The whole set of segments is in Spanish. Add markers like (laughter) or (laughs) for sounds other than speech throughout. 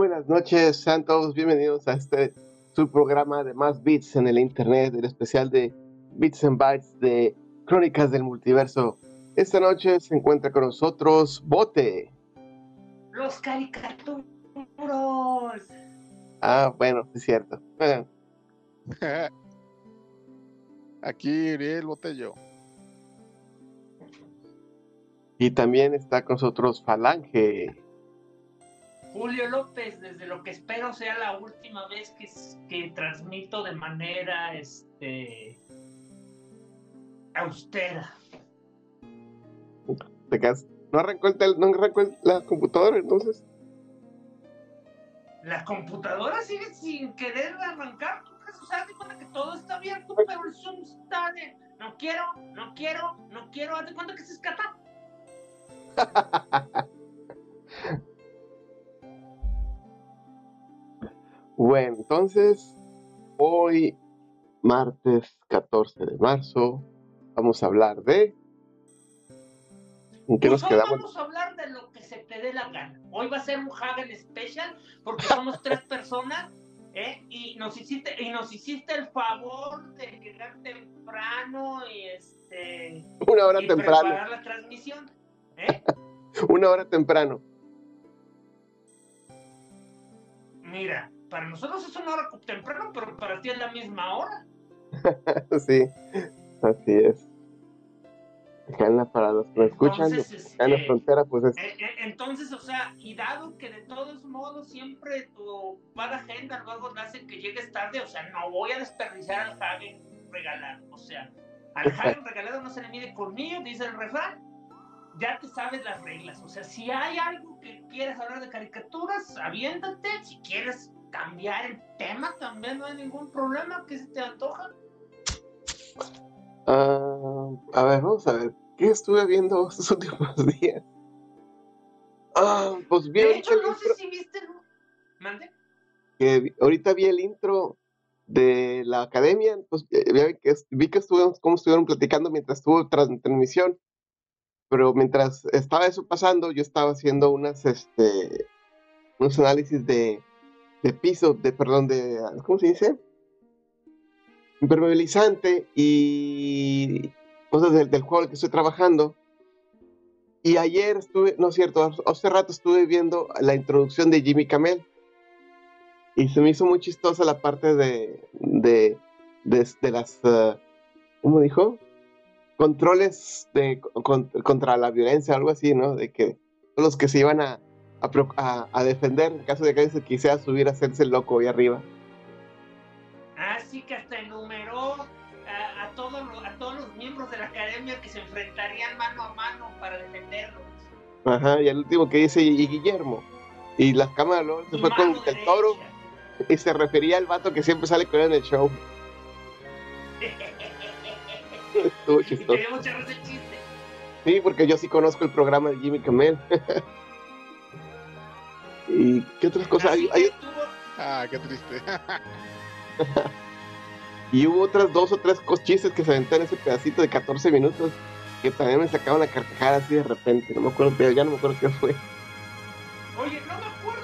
Buenas noches, sean todos bienvenidos a este su programa de más bits en el internet, el especial de Bits and Bytes de Crónicas del Multiverso. Esta noche se encuentra con nosotros Bote. Los caricaturos. Ah, bueno, es cierto. (laughs) Aquí Uriel Botello. Y también está con nosotros Falange. Julio López, desde lo que espero sea la última vez que, que transmito de manera este austera. ¿No arrancó, el no arrancó la computadora entonces? La computadora sigue sin querer arrancar. O sea, de cuenta que todo está abierto, pero el Zoom está de no quiero, no quiero, no quiero. Haz de cuenta que se escapa. (laughs) Bueno, entonces, hoy, martes 14 de marzo, vamos a hablar de... ¿En qué nos quedamos? Vamos a hablar de lo que se te dé la gana. Hoy va a ser un Hagen Special porque somos (laughs) tres personas ¿eh? y, nos hiciste, y nos hiciste el favor de llegar temprano y este... Una hora temprano. Preparar la transmisión. ¿eh? (laughs) Una hora temprano. Mira, para nosotros es una hora temprano, pero para ti es la misma hora. (laughs) sí, así es. para los que escuchan, en la este, frontera, pues es... Eh, eh, entonces, o sea, y dado que de todos modos siempre tu ocupada agenda luego hace que llegues tarde, o sea, no voy a desperdiciar al Hagen regalado, o sea, al Hagen regalado no se le mide conmigo, dice el refrán, ya te sabes las reglas, o sea, si hay algo que quieres hablar de caricaturas, aviéntate, si quieres cambiar el tema también, no hay ningún problema. que se te antoja? Uh, a ver, vamos a ver. ¿Qué estuve viendo (laughs) estos últimos días? Ah, pues vi de hecho, no sé si viste. ¿Mande? Que ahorita vi el intro de la academia, pues vi que, vi que estuvieron, cómo estuvieron platicando mientras estuvo tras transmisión, pero mientras estaba eso pasando, yo estaba haciendo unas, este, unos análisis de, de piso, de, perdón, de, ¿cómo se dice? Impermeabilizante y cosas del, del juego que estoy trabajando. Y ayer estuve, no es cierto, hace rato estuve viendo la introducción de Jimmy Camel. Y se me hizo muy chistosa la parte de, de, de, las, uh, ¿cómo dijo? Controles de, contra la violencia, algo así, ¿no? De que los que se iban a, a, a defender en caso de que alguien se quisiera subir a hacerse el loco ahí arriba. Así que hasta enumeró a, a, todos los, a todos los miembros de la academia que se enfrentarían mano a mano para defenderlos. Ajá, y el último que dice, y Guillermo. Y las cámaras luego se fue con el toro y se refería al vato que siempre sale con él en el show. (laughs) Estuvo chistoso. Y mucha el chiste. Sí, porque yo sí conozco el programa de Jimmy Kimmel. (laughs) ¿Y qué otras cosas hay? hay... Ah, qué triste. (laughs) y hubo otras dos o tres chistes que se aventaron en ese pedacito de 14 minutos que también me sacaban la carcajada así de repente. No me acuerdo, pero ya no me acuerdo qué fue. Oye, no me acuerdo,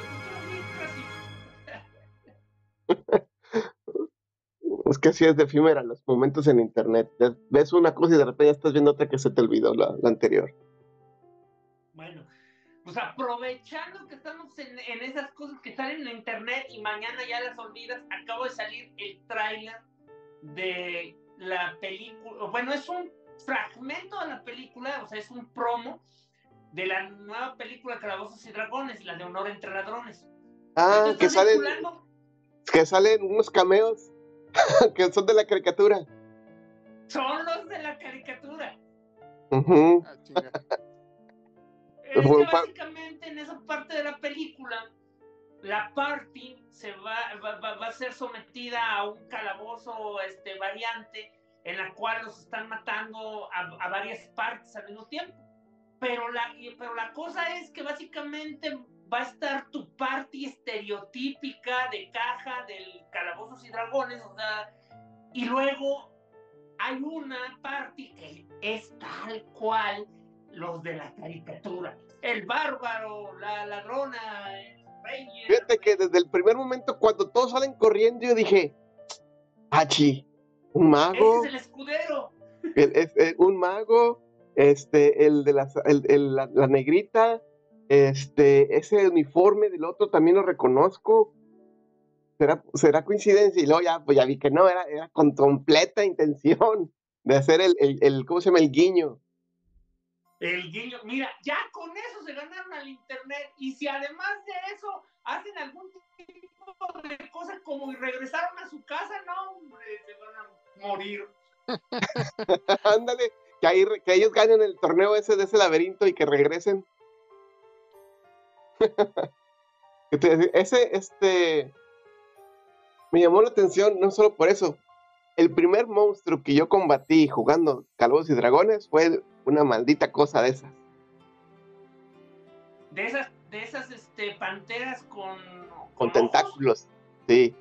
(laughs) Es que así es de efímera los momentos en internet. Ves una cosa y de repente ya estás viendo otra que se te olvidó la, la anterior. Pues aprovechando que estamos en, en, esas cosas que salen en internet y mañana ya las olvidas, acabo de salir el tráiler de la película, bueno, es un fragmento de la película, o sea, es un promo de la nueva película Calabozos y Dragones, la de Honor entre Ladrones. Ah, que salen, que salen unos cameos (laughs) que son de la caricatura. Son los de la caricatura. Uh Es que básicamente en esa parte de la película, la party se va, va, va, a ser sometida a un calabozo este, variante en la cual los están matando a, a varias partes al mismo tiempo. Pero la, pero la cosa es que básicamente va a estar tu party estereotípica de caja del calabozos y dragones, o sea, y luego hay una party que es tal cual los de la caricatura. El bárbaro, la ladrona, el rey. Fíjate que desde el primer momento, cuando todos salen corriendo, yo dije, Hachi, un mago. Ese es el escudero. es, un mago, este, el de la, el, la, la, negrita, este, ese uniforme del otro también lo reconozco. ¿Será, será coincidencia? Y luego ya, pues ya vi que no, era, era con completa intención de hacer el, el, el, ¿cómo se llama? El guiño. El guiño, mira, ya con eso se ganaron al internet y si además de eso hacen algún tipo de cosas como y regresaron a su casa, no, hombre, se van a morir. (laughs) Ándale, que, que ellos ganen el torneo ese de ese laberinto y que regresen. (laughs) ese, este, me llamó la atención no solo por eso. El primer monstruo que yo combatí jugando Calvos y Dragones fue una maldita cosa de esas. De esas, de esas este, panteras con. Con, tentáculos, sí.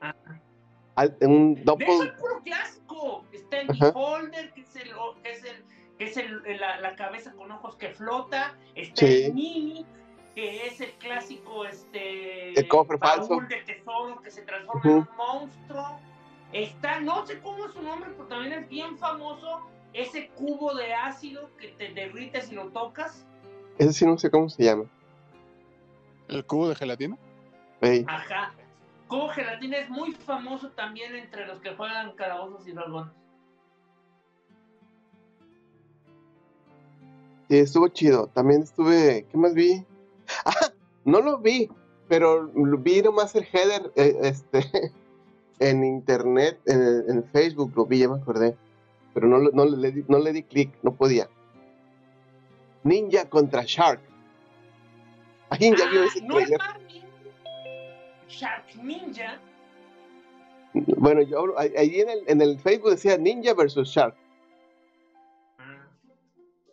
Ah. un. De eso puro clásico. Está el Beholder, que es, el, que es, el, que es el, la, la, cabeza con ojos que flota. Está sí. el Mimi, que es el clásico este el cofre falso de tesoro que se transforma uh -huh. en un monstruo. Está, no sé cómo es su nombre, pero también es bien famoso ese cubo de ácido que te derrite si lo tocas. Ese sí no sé cómo se llama. ¿El cubo de gelatina? Hey. Ajá. Cubo de gelatina es muy famoso también entre los que juegan calabozos y dragones. Sí, estuvo chido. También estuve. ¿Qué más vi? (laughs) Ah, no lo vi, pero vi nomás el header eh, este, (laughs) en internet, en, en, Facebook, lo vi, ya me acordé. Pero no, no, le, di, no le di clic, no podía. Ninja contra Shark. ¿Alguien ya vio ese ah, trailer? Shark Ninja. Bueno, yo ahí en el, en el Facebook decía Ninja versus Shark. Ah.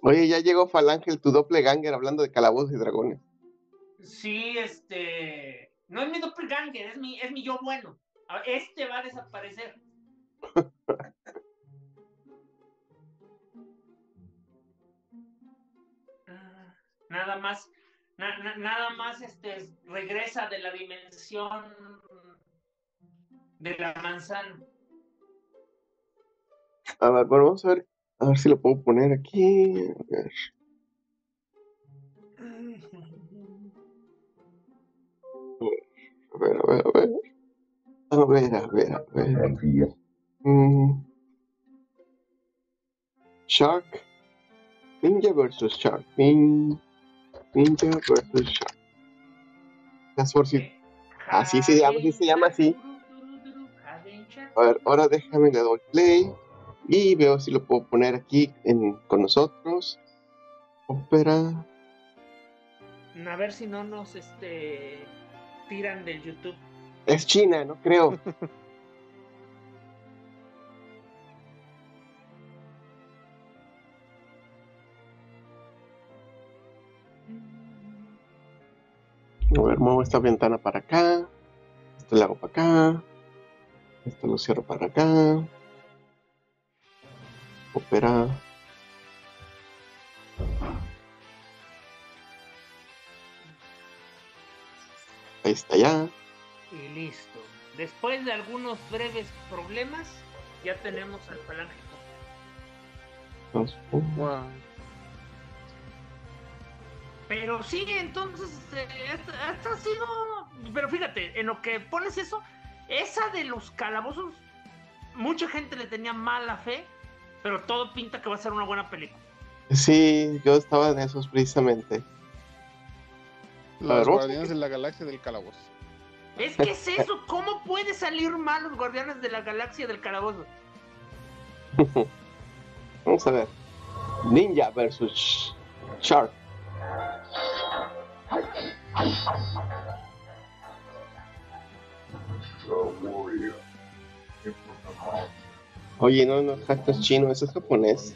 Oye, ya llegó Falange, tu doppelganger, hablando de calabozos y dragones. Sí, este. No es mi doppelganger, es mi, es mi yo bueno. Ah, Este va a desaparecer. (laughs) Ah, Nada más, na- na- nada más este regresa de la dimensión de la manzana. A ver, bueno, vamos a ver, a ver si lo puedo poner aquí. A ver. (laughs) A ver, a ver, a ver. A ver, a ver, a ver. Mm. Shark. Ninja versus Shark. Nin- Ninja versus Shark. Las si. Así se llama, así se llama así. A ver, ahora déjame le doy play. Y veo si lo puedo poner aquí en, con nosotros. Opera. A ver si no nos este tiran del YouTube. Es China, no creo. (laughs) A ver, muevo esta ventana para acá. Esto lo hago para acá. Esto lo cierro para acá. Opera. Ahí está ya. Listo. Después de algunos breves problemas, ya tenemos al falángico. Dos, uno. Wow. Pero sí, entonces, eh, esta, esta ha sido... Pero fíjate, en lo que pones eso, esa de los calabozos, mucha gente le tenía mala fe, pero todo pinta que va a ser una buena película. Sí, yo estaba en esos precisamente. Los guardianes de la galaxia del calabozo. Es que es eso, ¿cómo puede salir mal los guardianes de la galaxia del calabozo? (laughs) Vamos a ver. Ninja versus Shark. Oye, no, no, esto es chino, eso es japonés.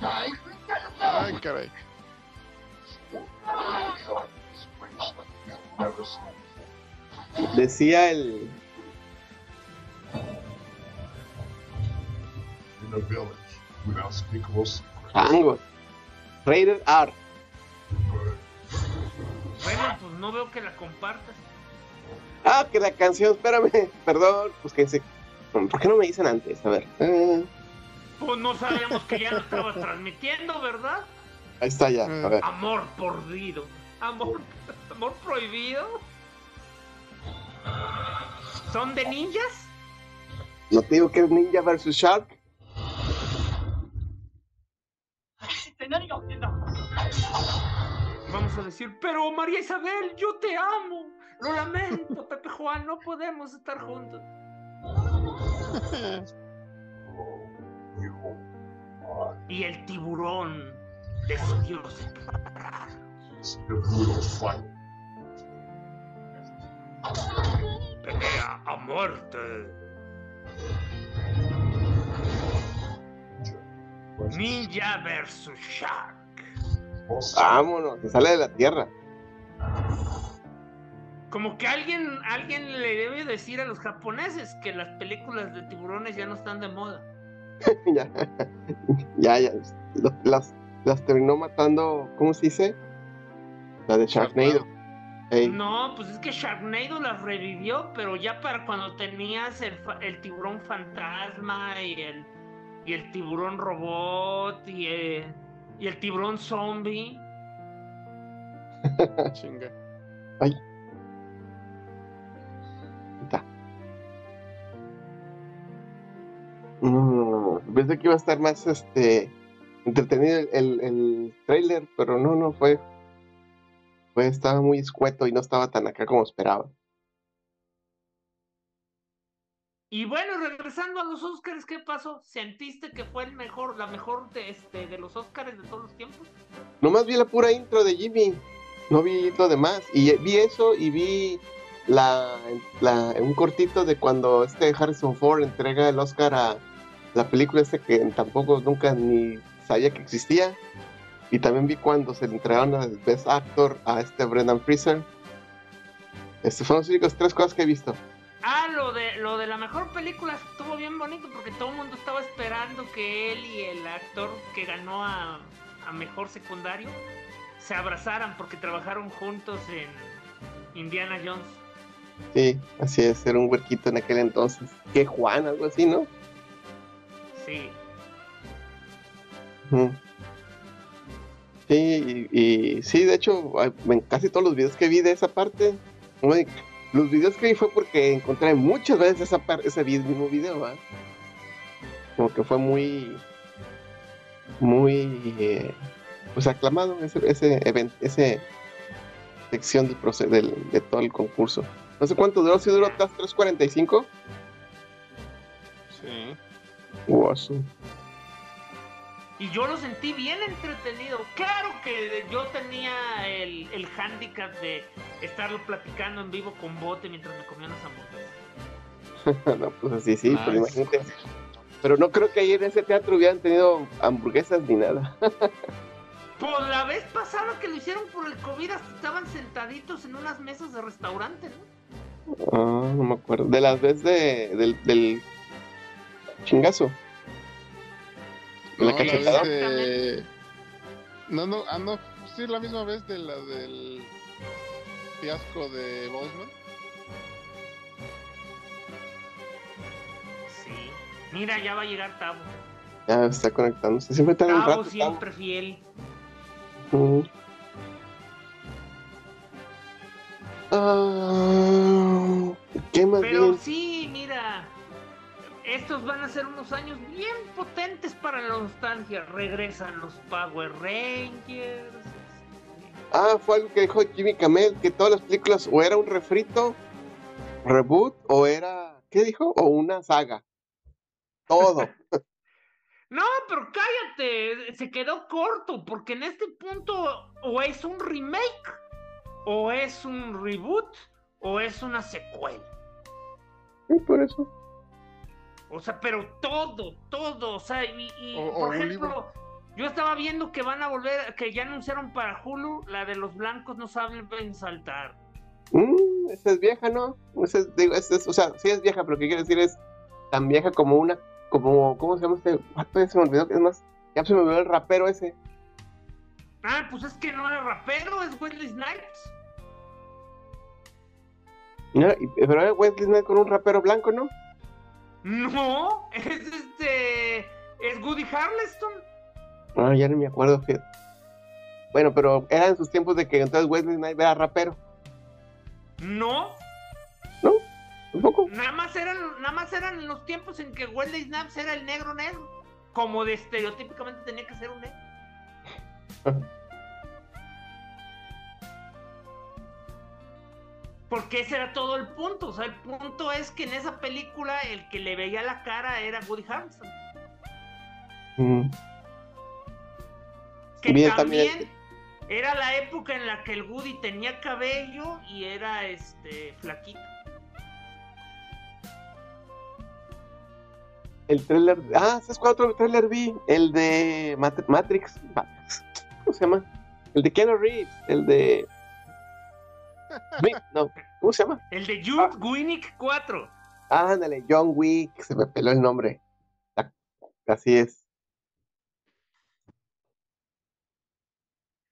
Ay, caray. Decía el. in a village with unspeakable secrets. Chango. Rated R. Bueno, pues no veo que la compartas. Ah, que la canción, espérame, (laughs) perdón, pues que se. ¿Por qué no me dicen antes? A ver. Pues no sabíamos que ya lo estabas transmitiendo, ¿verdad? ahí está ya, a ver. Amor prohibido. Amor, amor prohibido. ¿Son de ninjas? ¿No te digo que es Ninja versus Shark? Vamos a decir, pero María Isabel, yo te amo. Lo lamento, Pepe Juan, no podemos estar juntos. Y el tiburón decidió. Pelea a muerte. Ninja versus Shark. Vámonos, se sale de la tierra. Como que alguien, alguien le debe decir a los japoneses que las películas de tiburones ya no están de moda. (laughs) ya, ya, ya. Las, las terminó matando, ¿cómo se dice? La de Sharknado. No, pues es que Sharknado las revivió, pero ya para cuando tenías el, tiburón fantasma y el, y el tiburón robot y el, y el tiburón zombie. (laughs) Chinga. está. No, no, no, no. Pensé que iba a estar más este entretenido el, el, el trailer, pero no, no fue. Fue, estaba muy escueto y no estaba tan acá como esperaba. Y bueno, regresando a los Oscars, ¿qué pasó? ¿Sentiste que fue el mejor, la mejor de, este, de los Oscars de todos los tiempos? Nomás vi la pura intro de Jimmy. No vi lo demás. Y vi eso y vi la, la- un cortito de cuando este Harrison Ford entrega el Oscar a la película este que tampoco nunca ni sabía que existía. Y también vi cuando se le entregaron al Best Actor a este Brendan Fraser. Estas fueron las únicas tres cosas que he visto. Ah, lo de, lo de la mejor película estuvo bien bonito porque todo el mundo estaba esperando que él y el actor que ganó a, a mejor secundario se abrazaran porque trabajaron juntos en Indiana Jones. Sí, así es, era un huerquito en aquel entonces. Que Juan, algo así, ¿no? Sí. Ujú. Sí, y, y sí, de hecho, en casi todos los videos que vi de esa parte, los videos que vi fue porque encontré muchas veces esa par- ese mismo video, ¿va? Como que fue muy, muy, eh, pues aclamado ese, ese evento, ese sección del, proce- del, de todo el concurso. No sé cuánto duró, si duró hasta 3.45. Sí. Wow. Y yo lo sentí bien entretenido. Claro que yo tenía el, el handicap de estarlo platicando en vivo con bote mientras me comía unas hamburguesas. (laughs) no, pues así sí, pero imagínate. Pero no creo que ahí en ese teatro hubieran tenido hamburguesas ni nada. (laughs) Pues la vez pasada que lo hicieron por el COVID hasta estaban sentaditos en unas mesas de restaurante, ¿no? Ah, no me acuerdo. De las veces de, del, del chingazo. ¿De la No, cachetada? vez de... No, no, ah, no, sí, la misma vez de la del fiasco de Bosman. Sí. Mira, ya va a llegar Tavo. Ya está conectándose. Siempre está un Tavo rato. siempre fiel. Ah, ¿Qué más Pero bien? sí, mira. Estos van a ser unos años bien potentes para la nostalgia. Regresan los Power Rangers. Ah, fue algo que dijo Jimmy Camel, que todas las películas o era un refrito, reboot, o era, ¿qué dijo? O una saga. Todo. (laughs) (laughs) No, pero cállate, se quedó corto, porque en este punto o es un remake, o es un reboot, o es una secuela. Sí, por eso. O sea, pero todo, todo, o sea, y, y, O- o por ejemplo, yo estaba viendo que van a volver, que ya anunciaron para Hulu la de los blancos no saben saltar. Mm, esa es vieja, ¿no? Esa es, digo, esa es- o sea, sí es vieja, pero lo que quiero decir es tan vieja como una, como, ¿cómo se llama este? vato? Ya se me olvidó, es más, ya se me olvidó el rapero ese. Ah, pues es que no era rapero, es Wesley Snipes. Mira, y- pero era Wesley Snipes con un rapero blanco, ¿no? No, es este, es Woody Harrelson. Ah, ya no me acuerdo. Bueno, pero era en sus tiempos de que entonces Wesley Snipes era rapero. No, ¿Un poco? Nada más eran, nada más eran los tiempos en que Wesley Snipes era el negro negro. Como de estereotípicamente tenía que ser un negro. (laughs) Porque ese era todo el punto. O sea, el punto es que en esa película el que le veía la cara era Woody Harrelson. Mm. Que también, también era la época en la que el Woody tenía cabello y era este flaquito. El trailer. Ah, ¿sabes cuál otro trailer vi? El de Mat- Matrix. Matrix. ¿Cómo se llama? El de Keanu Reeves. El de. (laughs) No, ¿cómo se llama? El de Jude Winnick 4. Ándale, John Wick. Se me peló el nombre. Ah, Así es.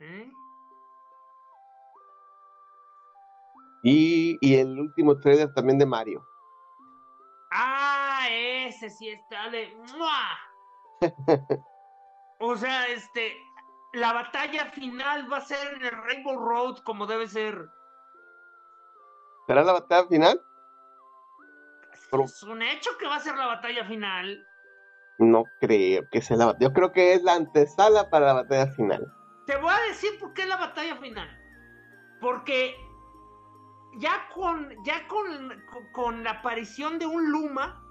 ¿eh? Y, y el último trailer también de Mario. Ah, ese sí está de. (laughs) O sea, este. La batalla final va a ser en el Rainbow Road como debe ser. ¿Será la batalla final? Pero- Es un hecho que va a ser la batalla final. No creo que sea la batalla. Yo creo que es la antesala para la batalla final. Te voy a decir por qué es la batalla final. Porque ya con, ya con, con- con la aparición de un Luma,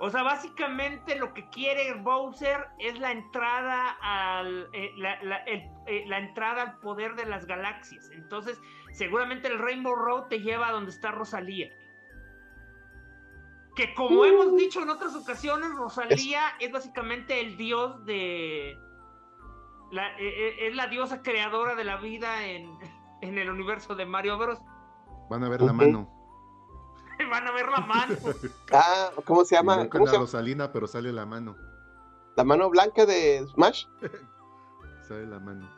o sea, básicamente lo que quiere Bowser es la entrada al eh, la, la- el- eh, la entrada al poder de las galaxias. Entonces, seguramente el Rainbow Road te lleva a donde está Rosalía. Que como hemos dicho en otras ocasiones, Rosalía es básicamente el dios de, la- eh, eh, es la diosa creadora de la vida en, (laughs) en el universo de Mario Bros. Van a ver la mano. (laughs) Van a ver la mano. (laughs) Ah, ¿cómo se llama? ¿Cómo se a llama? Rosalina, pero sale la mano. La mano blanca de Smash. (laughs) Sale la mano.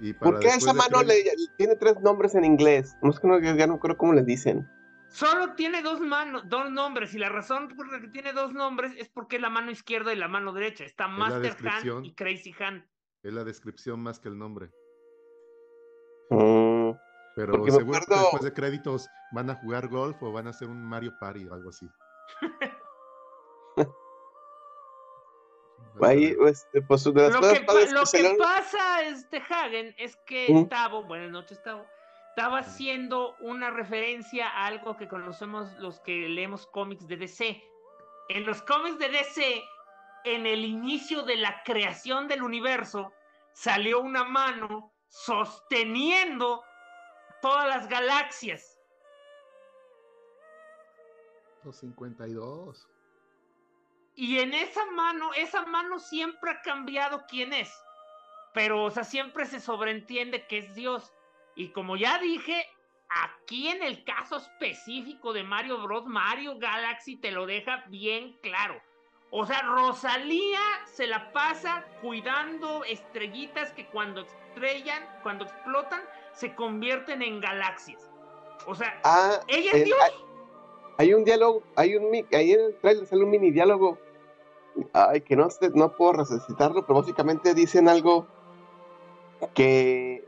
Y para ¿Por qué esa mano le, tiene tres nombres en inglés? No es que no, ya no creo cómo les dicen. Solo tiene dos manos, dos nombres, y la razón por la que tiene dos nombres es porque es la mano izquierda y la mano derecha. Está la Master. Hand y Crazy Hand. Es la descripción más que el nombre. Mm, Pero Porque seguro que después de créditos van a jugar golf o van a hacer un Mario Party o algo así. (laughs) ahí, este, pues, de las Lo que, pa- padres lo que que salieron- pasa, este Hagen, es que Ujú. Tavo, buenas noches, Tavo, estaba haciendo una referencia a algo que conocemos los que leemos cómics de DC. En los cómics de DC, en el inicio de la creación del universo, salió una mano sosteniendo todas las galaxias. 52. Y en esa mano, esa mano siempre ha cambiado quién es. Pero, o sea, siempre se sobreentiende que es Dios. Y como ya dije, aquí en el caso específico de Mario Bros, Mario Galaxy te lo deja bien claro. O sea, Rosalía se la pasa cuidando estrellitas que cuando estrellan, cuando explotan, se convierten en galaxias. O sea, Ah, ella eh, es Dios. hay, hay un diálogo, hay un ahí en el trailer sale un mini diálogo. Ay, que no sé, no puedo resucitarlo, pero básicamente dicen algo que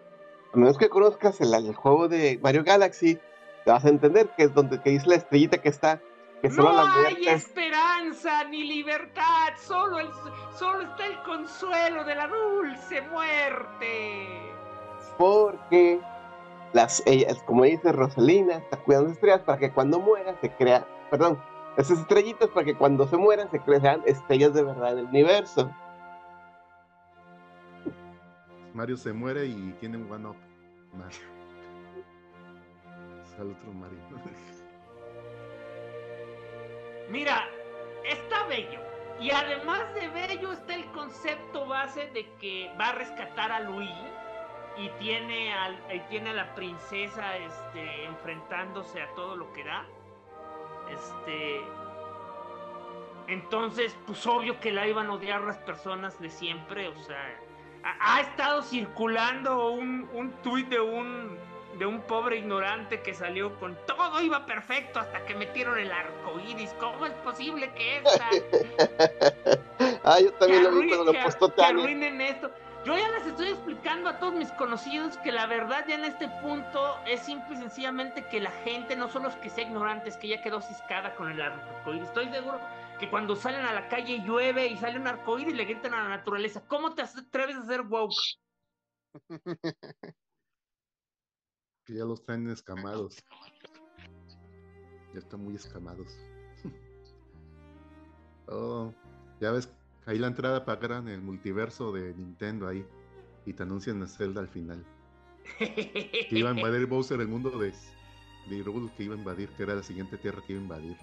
a menos que conozcas el, el juego de Mario Galaxy, te vas a entender que es donde que dice la estrellita que está, que solo No la hay muerte es- esperanza ni libertad, solo, el, solo está el consuelo de la dulce muerte. porque las ellas, como dice Rosalina, está cuidando las estrellas para que cuando muera se crea, perdón, esas estrellitas para que cuando se mueran se crean estrellas de verdad en el universo. Mario se muere y tiene un one up más. Sale otro Mario. (laughs) Mira, está bello. Y además de bello está el concepto base de que va a rescatar a Luigi y tiene, al, y tiene a la princesa este, enfrentándose a todo lo que da. Este. Entonces, pues obvio que la iban a odiar las personas de siempre. O sea, ha, ha estado circulando un, un tuit de un, de un pobre ignorante que salió con todo iba perfecto hasta que metieron el arco iris. ¿Cómo es posible que esta (laughs) ah, yo que, también lo vi cuando lo postó que arruinen esto? Yo ya les estoy explicando a todos mis conocidos que la verdad ya en este punto es simple y sencillamente que la gente no son los que sea ignorantes, que ya quedó ciscada con el arcoíris. Estoy seguro que cuando salen a la calle llueve y sale un arcoíris le gritan a la naturaleza, ¿cómo te atreves a ser woke? (laughs) que ya los traen escamados. Ya están muy escamados. (laughs) oh, ya ves, ahí la entrada pagaran el multiverso de Nintendo ahí. Y te anuncian a Zelda al final. (laughs) Que iba a invadir Bowser el mundo de, de Hyrule que iba a invadir, que era la siguiente tierra que iba a invadir.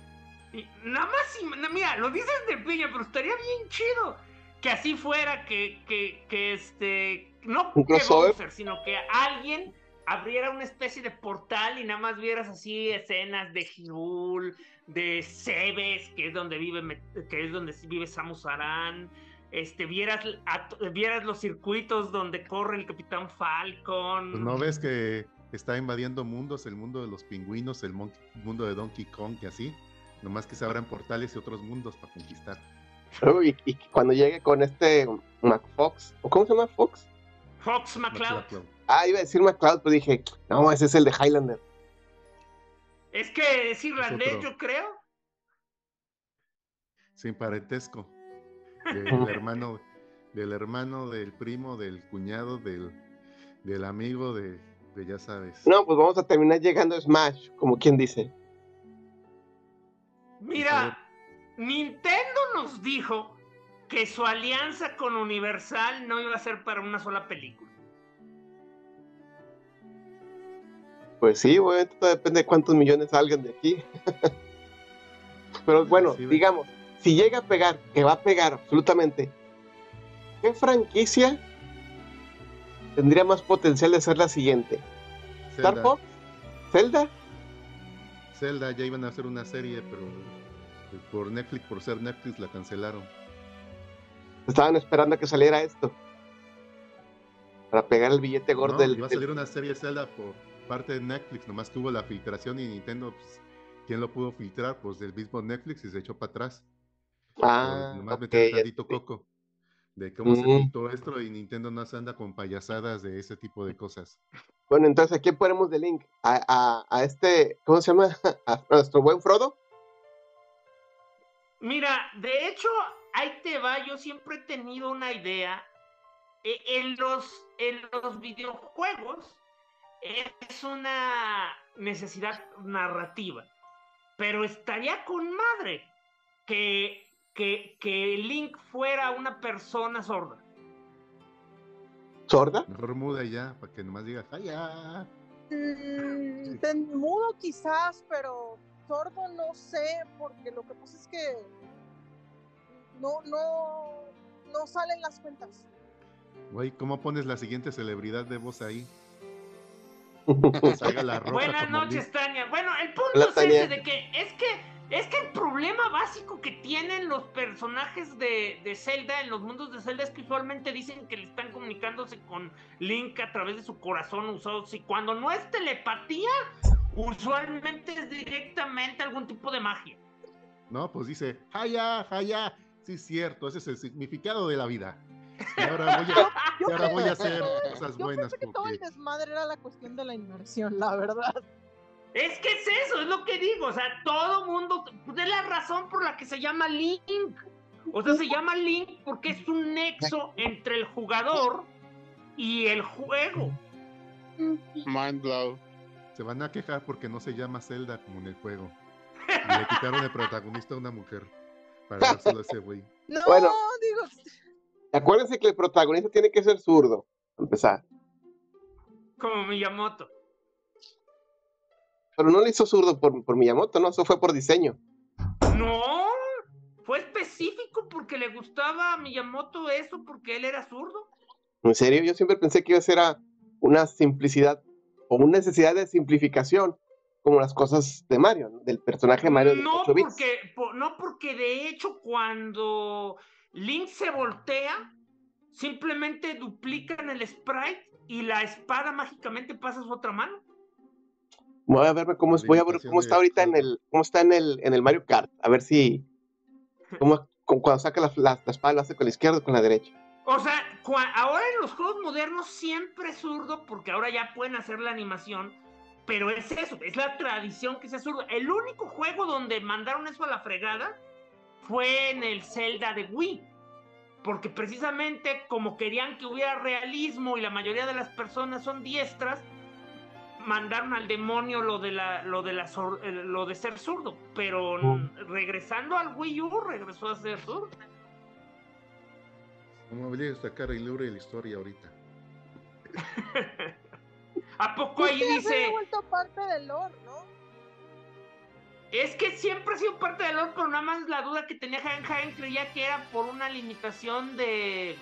Y nada más, mira, lo dices de piña, pero estaría bien chido que así fuera, que, que, que este, no que. Bowser, sino que alguien abriera una especie de portal y nada más vieras así escenas de Hyrule, de Cebes, que es donde vive, que es donde vive Samus Aran, este, vieras, a- vieras los circuitos donde corre el Capitán Falcon. Pues no ves que está invadiendo mundos, el mundo de los pingüinos, el mon- mundo de Donkey Kong y así. Nomás que se abran portales y otros mundos para conquistar. Y, que cuando llegue con este MacFox, ¿o cómo se llama Fox? Fox McCloud. McCloud. Ah, iba a decir McCloud, pero dije, no, ese es el de Highlander. Es que es irlandés, yo creo. Sin parentesco. Del (laughs) hermano, del hermano, del primo, del cuñado, del, del amigo, de, de ya sabes. No, pues vamos a terminar llegando a Smash, como quien dice. Mira, Nintendo nos dijo que su alianza con Universal no iba a ser para una sola película. Pues sí, güey, todo depende de cuántos millones salgan de aquí. (laughs) Pero bueno, Sí, digamos, si llega a pegar, que va a pegar absolutamente, ¿qué franquicia tendría más potencial de ser la siguiente? ¿Star. Fox? ¿Zelda? Zelda ya iban a hacer una serie, pero pues, por Netflix, por ser Netflix, la cancelaron. Estaban esperando a que saliera esto. Para pegar el billete gordo No, del, iba a salir una serie Zelda por parte de Netflix, nomás tuvo la filtración y Nintendo, pues, ¿quién lo pudo filtrar? Pues del mismo Netflix y se echó para atrás. Ah, Pues, nomás ok, meter tantito entendí. coco de cómo se Mm. filtró esto y Nintendo no se anda con payasadas de ese tipo de cosas. Bueno, entonces, ¿a quién ponemos de link? A, a, a este, ¿cómo se llama? (laughs) A nuestro buen Frodo. Mira, de hecho, ahí te va, yo siempre he tenido una idea. E- En los, en los videojuegos es una necesidad narrativa, pero estaría con madre que, que, que Link fuera una persona sorda. ¿Sorda? Mejor muda ya, para que nomás diga, ¡Jaya! Mm, de mudo quizás, pero sordo no sé, porque lo que pasa es que no, no, no salen las cuentas. Güey, ¿cómo pones la siguiente celebridad de voz ahí? Que (laughs) salga la ropa Buenas noches. Tania. Bueno, el punto Hola, es Tania. ese de que es que es que el problema básico que tienen los personajes de, de Zelda en los mundos de Zelda es que usualmente dicen que le están comunicándose con Link a través de su corazón usado. Y cuando no es telepatía, usualmente es directamente algún tipo de magia. No, pues dice, ¡Jaya! ¡Jaya! Sí, cierto, ese es el significado de la vida. Y ahora voy a, Yo y ahora voy a pensé- hacer cosas Yo buenas pensé que todo el desmadre era la cuestión de la inmersión, la verdad. Es que es eso, es lo que digo. O sea, todo mundo. pues, es la razón por la que se llama Link. O sea, se llama Link porque es un nexo entre el jugador y el juego. Mind blow. Se van a quejar porque no se llama Zelda como en el juego. Y le quitaron el protagonista a una mujer para dárselo a ese güey. (laughs) No, Bueno. digo, Acuérdense que el protagonista tiene que ser zurdo. Empezar. Como Miyamoto. Pero no lo hizo zurdo por, por Miyamoto, ¿no? Eso fue por diseño. No, fue específico porque le gustaba a Miyamoto eso, porque él era zurdo. En serio, yo siempre pensé que iba a ser una simplicidad o una necesidad de simplificación, como las cosas de Mario, ¿no? del personaje Mario de No 8 bits. porque, po- no porque de hecho cuando Link se voltea, simplemente duplican el sprite y la espada mágicamente pasa a su otra mano. Voy a ver cómo, es- voy a ver cómo está ahorita en el, cómo está en el, en el Mario Kart. A ver si, (laughs) cómo, cómo cuando saca la, la, la espada lo hace con la izquierda o con la derecha. O sea, cua- ahora en los juegos modernos siempre es zurdo porque ahora ya pueden hacer la animación, pero es eso, es la tradición que sea zurdo. El único juego donde mandaron eso a la fregada fue en el Zelda de Wii. Porque precisamente como querían que hubiera realismo y la mayoría de las personas son diestras, mandaron al demonio lo de la lo de la sor- eh, lo de ser zurdo, pero Mm. regresando al Wii U regresó a ser zurdo. ¿Cómo voy a sacar el libro de la historia ahorita? (laughs) ¿A poco ahí ya se dice? vuelto parte del lore, ¿no? Es que siempre ha sido parte pero nada más la duda que tenía Hagen Hagen creía que era por una limitación de,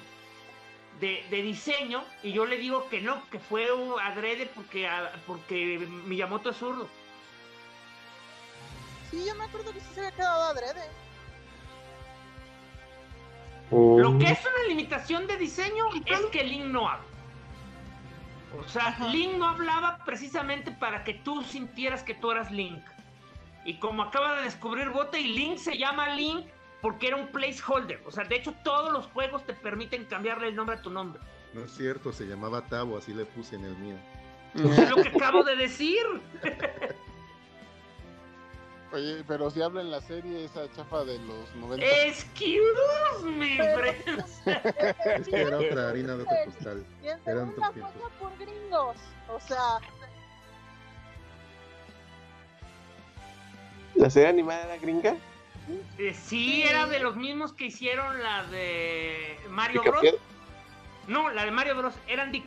de, de diseño, y yo le digo que no, que fue un adrede porque, porque Miyamoto es zurdo. Sí, yo me acuerdo que sí se había quedado adrede. Lo que es una limitación de diseño es que Link no habla. O sea. Link no hablaba precisamente para que tú sintieras que tú eras Link. Y como acaba de descubrir Bote, y Link se llama Link porque era un placeholder. O sea, de hecho, todos los juegos te permiten cambiarle el nombre a tu nombre. No es cierto, se llamaba Tabo, así le puse en el mío. Es lo que acabo de decir. (laughs) Oye, pero si habla en la serie esa chafa de los 90. Excuse me, friends. (laughs) Es que era otra harina de otro costal. Y en Eran otros tiempos. cosa por gringos. O sea, ¿La serie animada era gringa? Eh, sí, era de los mismos que hicieron la de Mario Bros. No, la de Mario Bros. Eran Dick.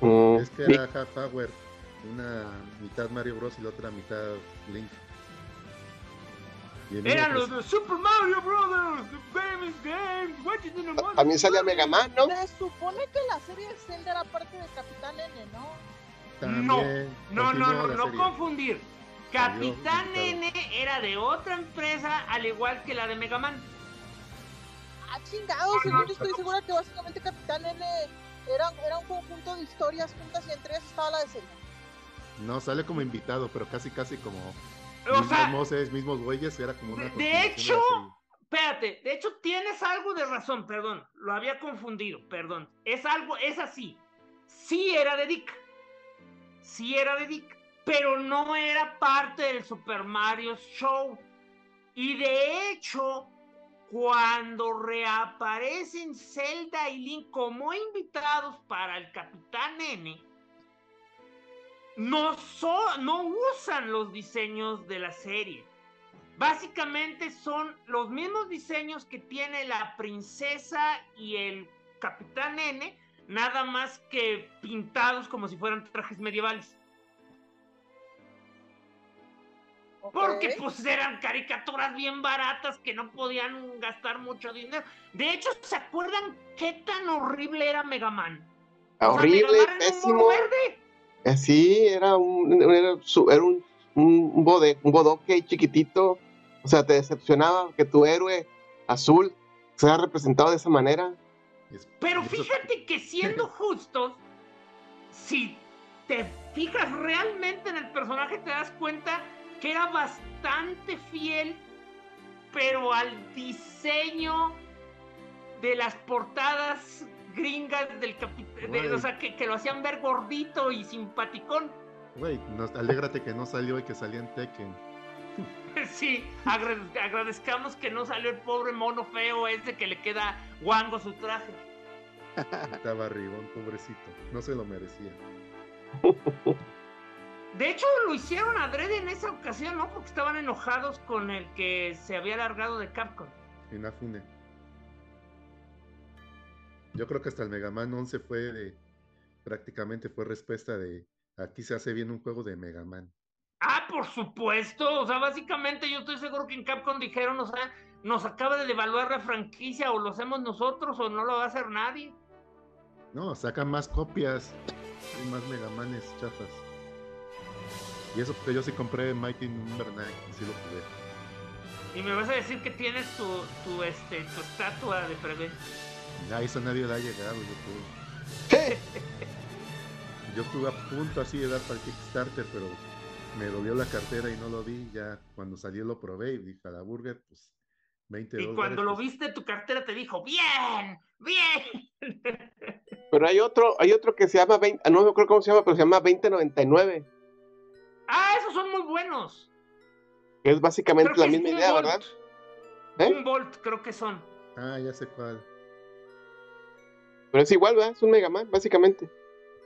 Mm, Es que era Half Hour, una mitad Mario Bros y la otra mitad Link. Eran uno, los de Super Mario Brothers, the famous games, what you También salía. Mega Man, ¿no? se supone que la serie Zelda era parte de Capitán N, ¿no? pues, también No, no, no, no serie. confundir. Capitán N era de otra empresa, al igual que la de Mega Man. Ah, chingado, según yo estoy segura que básicamente Capitán N era, era un conjunto de historias juntas y entre ellas estaba la de Zelda. No, sale como invitado, pero casi, casi como O mismos sea, voces, mismos güeyes, era como una de- hecho, espérate, de hecho tienes algo de razón, perdón, lo había confundido, perdón. Es algo, es así. Sí era de Dick. Sí era de Dick, pero no era parte del Super Mario Show. Y de hecho, cuando reaparecen Zelda y Link como invitados para el Capitán N, no, no usan los diseños de la serie. Básicamente son los mismos diseños que tiene la princesa y el Capitán N, nada más que pintados como si fueran trajes medievales. Porque pues eran caricaturas bien baratas que no podían gastar mucho dinero. De hecho, ¿se acuerdan qué tan horrible era Mega Man? O sea, Horrible, Mega Man era un pésimo. verde. Así, era un, era, un, un, bode- un bodoque chiquitito. O sea, te decepcionaba que tu héroe azul sea representado de esa manera. Pero fíjate que siendo (laughs) justos, si te fijas realmente en el personaje, te das cuenta que era bastante fiel, pero al diseño de las portadas gringas del capitán. O sea, que, que lo hacían ver gordito y simpaticón. Güey, alégrate que no salió y que salía en Tekken. (laughs) Sí, agra- agradezcamos que no salió el pobre mono feo ese que le queda guango su traje. (laughs) Estaba arribón, pobrecito. No se lo merecía. (laughs) De hecho, lo hicieron adrede en esa ocasión, ¿no? Porque estaban enojados con el que se había largado de Capcom. Inafune. Yo creo que hasta el Mega Man 11 fue de. Prácticamente fue respuesta de. Aquí se hace bien un juego de Mega Man. Ah, por supuesto. O sea, básicamente yo estoy seguro que en Capcom dijeron, o sea, nos acaba de devaluar la franquicia, o lo hacemos nosotros, o no lo va a hacer nadie. No, sacan más copias. Hay más Mega Manes chafas. Y eso porque yo sí compré Mighty Number 9 y sí lo jugué. Y me vas a decir que tienes tu, tu, este, tu estatua de preventa. Ya eso nadie le ha llegado, yo tuve. (laughs) Yo estuve a punto así de dar para el Kickstarter, pero me dolió la cartera y no lo vi. Ya cuando salió lo probé y dije a la burger, pues 20 Y cuando lo pues, viste, tu cartera te dijo, bien, bien. Pero hay otro, hay otro que se llama 20, no me acuerdo cómo se llama, pero se llama 2099, ah, esos son muy buenos. es básicamente Creo la misma idea. ¿verdad? ¿Eh? Boombolt creo que son. Ah, ya sé cuál. Pero es igual, ¿verdad? Es un Mega Man, básicamente.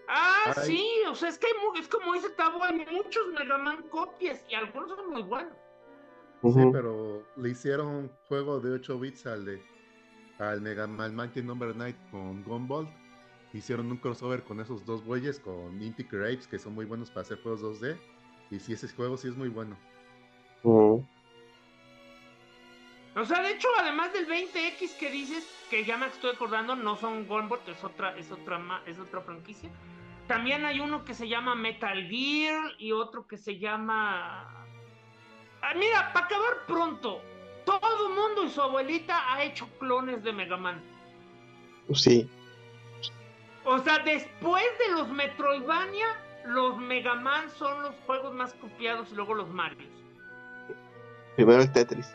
Ah, Ay. sí, o sea, es que hay es como dice Tabo, hay muchos Mega Man copias y algunos son muy buenos. Sí, pero le hicieron un juego de 8 bits al de al Mega Man Mighty Number 9 con Gumball. Hicieron un crossover con esos dos bueyes con Inti Crepes, que son muy buenos para hacer juegos 2D. Y sí, ese juego sí es muy bueno. Ujú. O sea, de hecho, además del 20X que dices, que ya me estoy acordando, no son Gunbolt, es otra, es otra, es otra franquicia. También hay uno que se llama Metal Gear y otro que se llama. Ah, mira, para acabar pronto, todo el mundo y su abuelita ha hecho clones de Mega Man. Sí. O sea, después de los Metroidvania, los Mega Man son los juegos más copiados y luego los Marios. Primero el Tetris.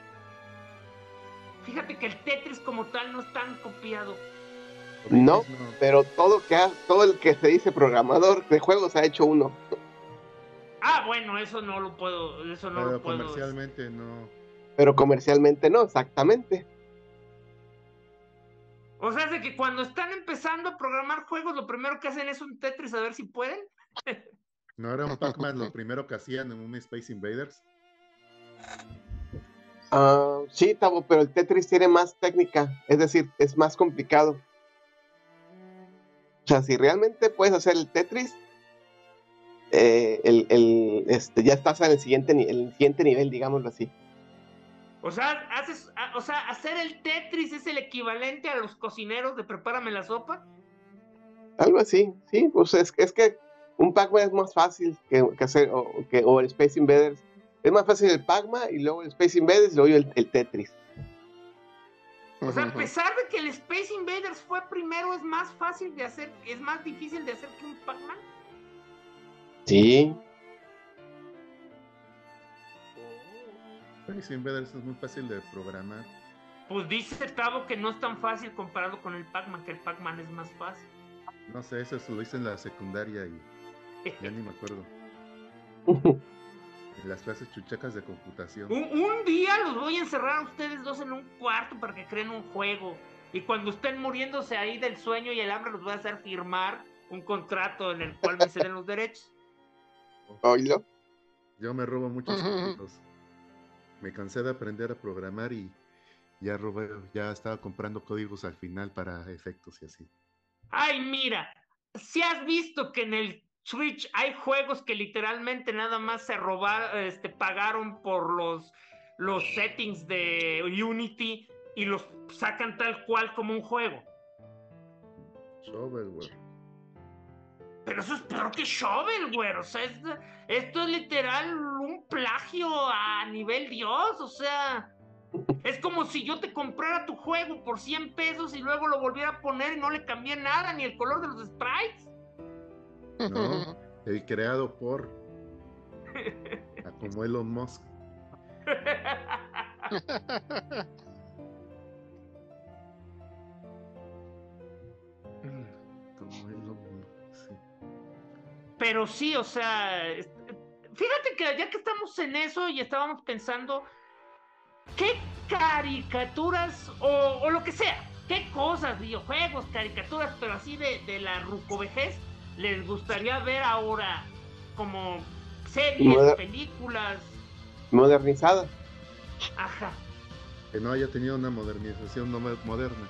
Fíjate que el Tetris como tal no es tan copiado. No, pero todo que ha- todo el que se dice programador de juegos ha hecho uno. Ah, bueno, eso no lo puedo, eso no pero lo puedo. comercialmente no. Pero comercialmente no, exactamente. O sea, es de que cuando están empezando a programar juegos, lo primero que hacen es un Tetris a ver si pueden. No era un Pac-Man lo primero que hacían en un Space Invaders. Ah, sí, Tabo, pero el Tetris tiene más técnica, es decir, es más complicado. O sea, si realmente puedes hacer el Tetris, eh, el, el, este, ya estás en el siguiente, el siguiente nivel, digámoslo así. O sea, haces, a- o sea, hacer el Tetris es el equivalente a los cocineros de prepárame la sopa. Algo así, sí, pues es, es que un Pac-Man es más fácil que, que hacer, o, que, o el Space Invaders Es más fácil el Pac-Man y luego el Space Invaders y luego el, el Tetris. O sea, a pesar de que el Space Invaders fue primero, es más fácil de hacer, es más difícil de hacer que un Pac-Man. Sí. Space Invaders es muy fácil de programar. Pues dice Tavo que no es tan fácil comparado con el Pac-Man, que el Pac-Man es más fácil. No sé, eso lo hice en la secundaria y ya ni me acuerdo. En (laughs) las clases chuchacas de computación. Un, un día los voy a encerrar a ustedes dos en un cuarto para que creen un juego. Y cuando estén muriéndose ahí del sueño y el hambre, los voy a hacer firmar un contrato en el cual me ceden los derechos. (laughs) Oílo. Yo me robo muchos (laughs) códigos. Me cansé de aprender a programar y ya robé, ya estaba comprando códigos al final para efectos y así. Ay, mira, si has visto que en el Switch hay juegos que literalmente nada más se robaron, este, pagaron por los, los settings de Unity y los sacan tal cual como un juego. Shovelware. Pero eso es peor que Shovelware, o sea, es- esto es literal un plagio a nivel Dios, o sea, es como si yo te comprara tu juego por 100 pesos y luego lo volviera a poner y no le cambié nada, ni el color de los sprites. No, (laughs) el creado por (laughs) como Elon Musk. (laughs) Como Elon Musk, sí. Pero sí, o sea, fíjate que ya que estamos en eso y estábamos pensando, ¿qué caricaturas o, o lo que sea, qué cosas, videojuegos, caricaturas, pero así de, de la rucovejez, les gustaría ver ahora como series, Moder- películas? Modernizada. Ajá. Que no haya tenido una modernización no mo- moderna.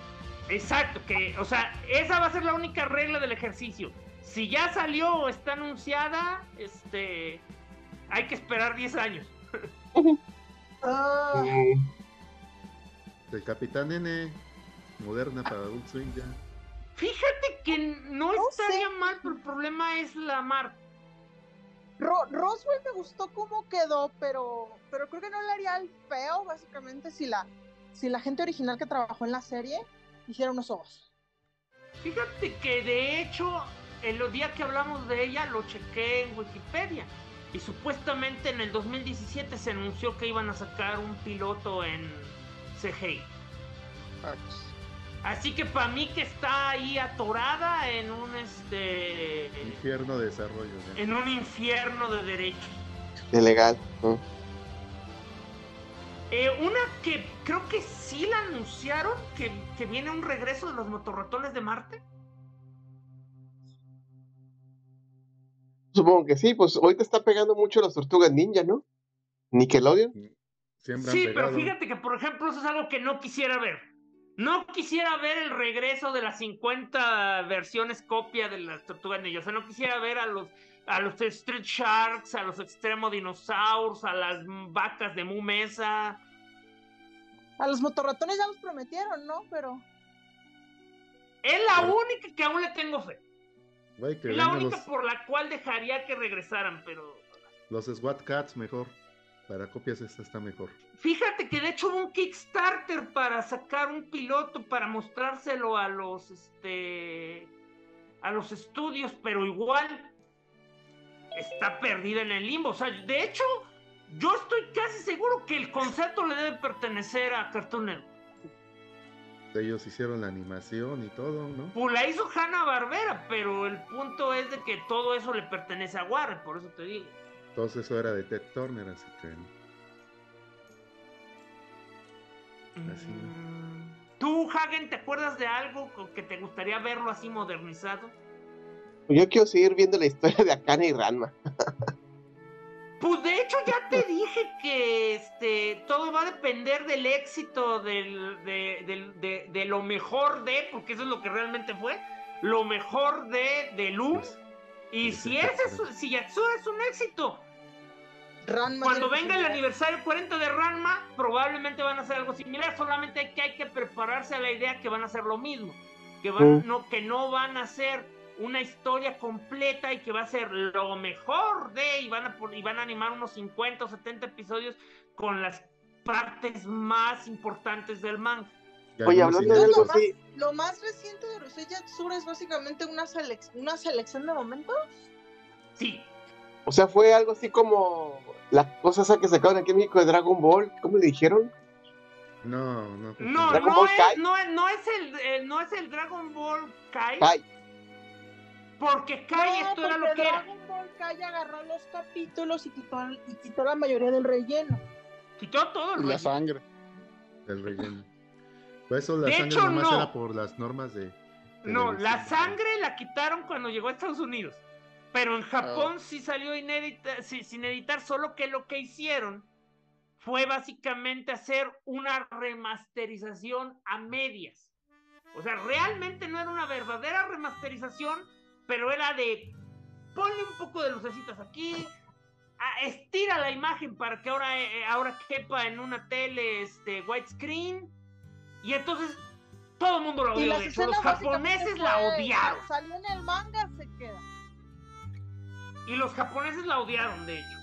Exacto, que, o sea, esa va a ser la única regla del ejercicio. Si ya salió o está anunciada, este, hay que esperar 10 años. (laughs) Ah, El Capitán N, moderna para Adult Swim ya. Fíjate que no, No estaría mal, pero el problema es la marca. Ro- Roswell me gustó cómo quedó, pero, pero creo que no le haría el feo, básicamente, si la, si la gente original que trabajó en la serie hiciera unos ojos. Fíjate que de hecho, el día que hablamos de ella, lo chequé en Wikipedia. Y supuestamente en el 2017 se anunció que iban a sacar un piloto en CGI. Ah, pues, Así que para mí que está ahí atorada en un este Infierno de desarrollo. en un infierno de derechos. de legal. ¿no? Eh, una que creo que sí la anunciaron, que, que viene un regreso de los motorratones de Marte. Supongo que sí, pues ahorita está pegando mucho las tortugas ninja, ¿no? Nickelodeon. Siempre han Sí, pero fíjate que, por ejemplo, eso es algo que no quisiera ver. No quisiera ver el regreso de las 50 versiones copia de las tortugas ninja. O sea, no quisiera ver a los, a los Street Sharks, a los Extremo Dinosaurs, a las vacas de Mu Mesa. A los motorratones ya los prometieron, ¿no? Pero Es la única que aún le tengo fe. Güey, que Es la única los, por la cual dejaría que regresaran, pero... los SWAT Cats mejor. Para copias esta está mejor. Fíjate que de hecho hubo un Kickstarter para sacar un piloto para mostrárselo a los este a los estudios, pero igual está perdida en el limbo. O sea, de hecho, yo estoy casi seguro que el concepto le debe pertenecer a Cartoon Network. Ellos hicieron la animación y todo, ¿no? Pues la hizo Hanna Barbera, pero el punto es de que todo eso le pertenece a Warner, por eso te digo. Entonces eso era de Ted Turner, así que Así. Mm, ¿Tú, Hagen, te acuerdas de algo que te gustaría verlo así modernizado? Yo quiero seguir viendo la historia de Akane y Ranma. (laughs) Pues de hecho ya te dije que este todo va a depender del éxito del, de, del- de- de lo mejor de, porque eso es lo que realmente fue, lo mejor de, de Loom. pues, Y sí, si ese si Yatsura es un éxito, Ranma cuando venga el aniversario 40 de Ranma, probablemente van a hacer algo similar, solamente que hay que prepararse a la idea que van a hacer lo mismo, que van, Mm. no, que no van a hacer una historia completa y que va a ser lo mejor de, y van a, y van a animar unos 50 o 70 episodios con las partes más importantes del manga. Oye, hablando de algo Lo más, así, lo más reciente de Rusei Yatsura es básicamente una, selec- una selección de momentos. Sí, o sea, fue algo así como la cosa esa que sacaron aquí en México de Dragon Ball, ¿cómo le dijeron? No, no. no, ¿Dragon no Ball es, Kai? no, es, no es el, eh, no es el Dragon Ball Kai, Kai. porque Kai No, esto era lo que era. Dragon Ball Kai agarró los capítulos y quitó, y quitó la mayoría del relleno. Quitó todo el Y la relleno. sangre. El relleno. Por eso la De sangre hecho, nomás no. era por las normas de. de No, la sangre la quitaron cuando llegó a Estados Unidos. Pero en Japón Oh. sí salió inédita, sí, sin editar, solo que lo que hicieron fue básicamente hacer una remasterización a medias. O sea, realmente no era una verdadera remasterización, pero era de ponle un poco de lucecitas aquí, a- estira la imagen para que ahora, eh, ahora quepa en una tele este, widescreen. Y entonces todo el mundo Y odió. los japoneses la odiaron. Salió en el manga. Y los japoneses la odiaron, de hecho.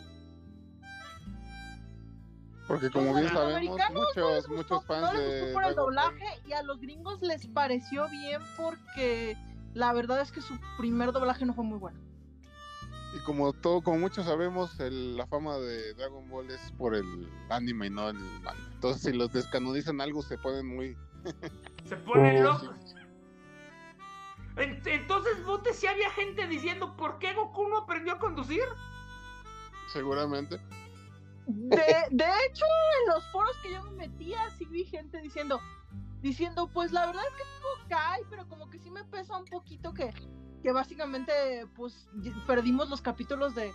Porque como bien los sabemos, no muchos, les gustó- muchos fans no les gustó por el doblaje y a los gringos les pareció bien porque la verdad es que su primer doblaje no fue muy bueno. Y como todo, como muchos sabemos, el- la fama de Dragon Ball es por el anime y no el manga. Entonces, si los descanonizan algo, se ponen muy. Se ponen (laughs) locos. En- Entonces, Bote, si había gente diciendo, ¿por qué Goku no aprendió a conducir? Seguramente. De, de hecho, en los foros que yo me metía, sí vi gente diciendo, diciendo, pues la verdad es que no cae, pero como que sí me pesa un poquito que, que básicamente, pues, perdimos los capítulos de,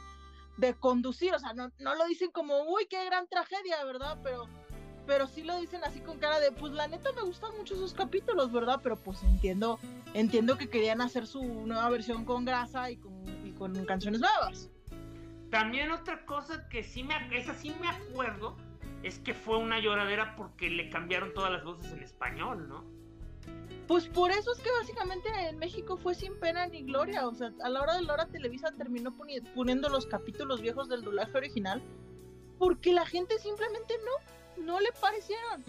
de conducir. O sea, no, no lo dicen como, uy, qué gran tragedia, ¿verdad? Pero, pero sí lo dicen así con cara de, pues la neta me gustan mucho esos capítulos, ¿verdad? Pero pues entiendo, entiendo que querían hacer su nueva versión con grasa y con, y con canciones nuevas. También otra cosa que sí me, esa sí me acuerdo, es que fue una lloradera porque le cambiaron todas las voces en español, ¿no? Pues por eso es que básicamente en México fue sin pena ni gloria. O sea, a la hora de la hora Televisa terminó poni- poniendo los capítulos viejos del doblaje original porque la gente simplemente no, no le parecieron.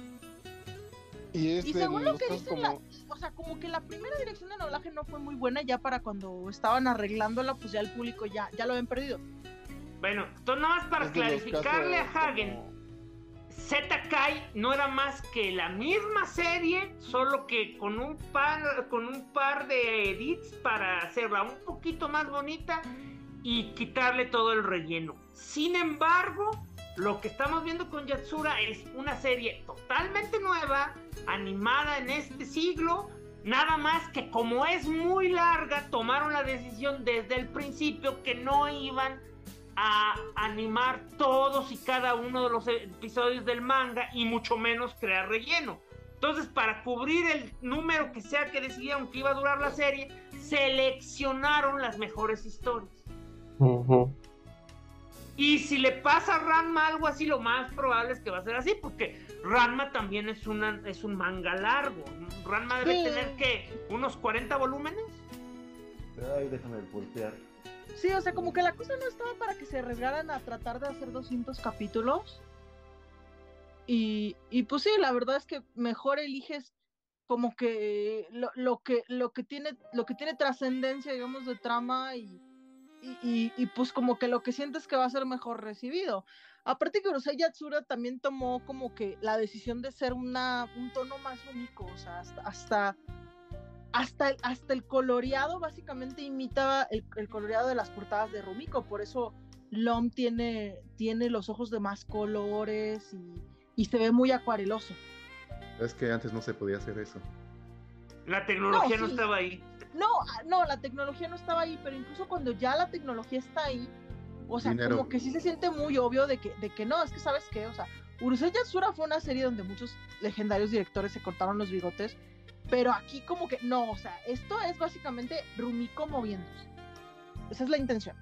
Y según lo que dicen la-. O sea, como que la primera dirección de doblaje no fue muy buena ya para cuando estaban arreglándola, pues ya el público ya, ya lo habían perdido. Bueno, entonces nada más para clarificarle a Hagen, como- Z Kai no era más que la misma serie, solo que con un par, con un par de edits para hacerla un poquito más bonita y quitarle todo el relleno. Sin embargo, lo que estamos viendo con Yatsura es una serie totalmente nueva, animada en este siglo. Nada más que como es muy larga, tomaron la decisión desde el principio que no iban a animar todos y cada uno de los episodios del manga y mucho menos crear relleno. Entonces, para cubrir el número que sea que decidieron que iba a durar la serie, seleccionaron las mejores historias. Ujú. Y si le pasa a Ranma algo así, lo más probable es que va a ser así, porque Ranma también es, una, es un manga largo. Ranma debe Sí. tener que unos 40 volúmenes. Ay, déjame voltear. Sí, o sea, como que la cosa no estaba para que se arriesgaran a tratar de hacer 200 capítulos. Y, y pues sí, la verdad es que mejor eliges como que lo, lo que lo que tiene lo que tiene trascendencia, digamos, de trama y, y, y- y, pues como que lo que sientes que va a ser mejor recibido. Aparte que Urusei Yatsura también tomó como que la decisión de ser una, un tono más único, o sea, hasta, hasta hasta el, hasta el coloreado básicamente imitaba el, el coloreado de las portadas de Rumiko, por eso Lom tiene, tiene los ojos de más colores y, y se ve muy acuareloso. Es que antes no se podía hacer eso. La tecnología no, sí. estaba ahí. No, ah, no, la tecnología no estaba ahí, pero incluso cuando ya la tecnología está ahí, o sea, Dinero. como que sí se siente muy obvio de que, de que no, es que sabes qué, o sea, Urusei Yatsura fue una serie donde muchos legendarios directores se cortaron los bigotes, pero aquí como que no, o sea, esto es básicamente Rumiko moviéndose. Esa es la intención.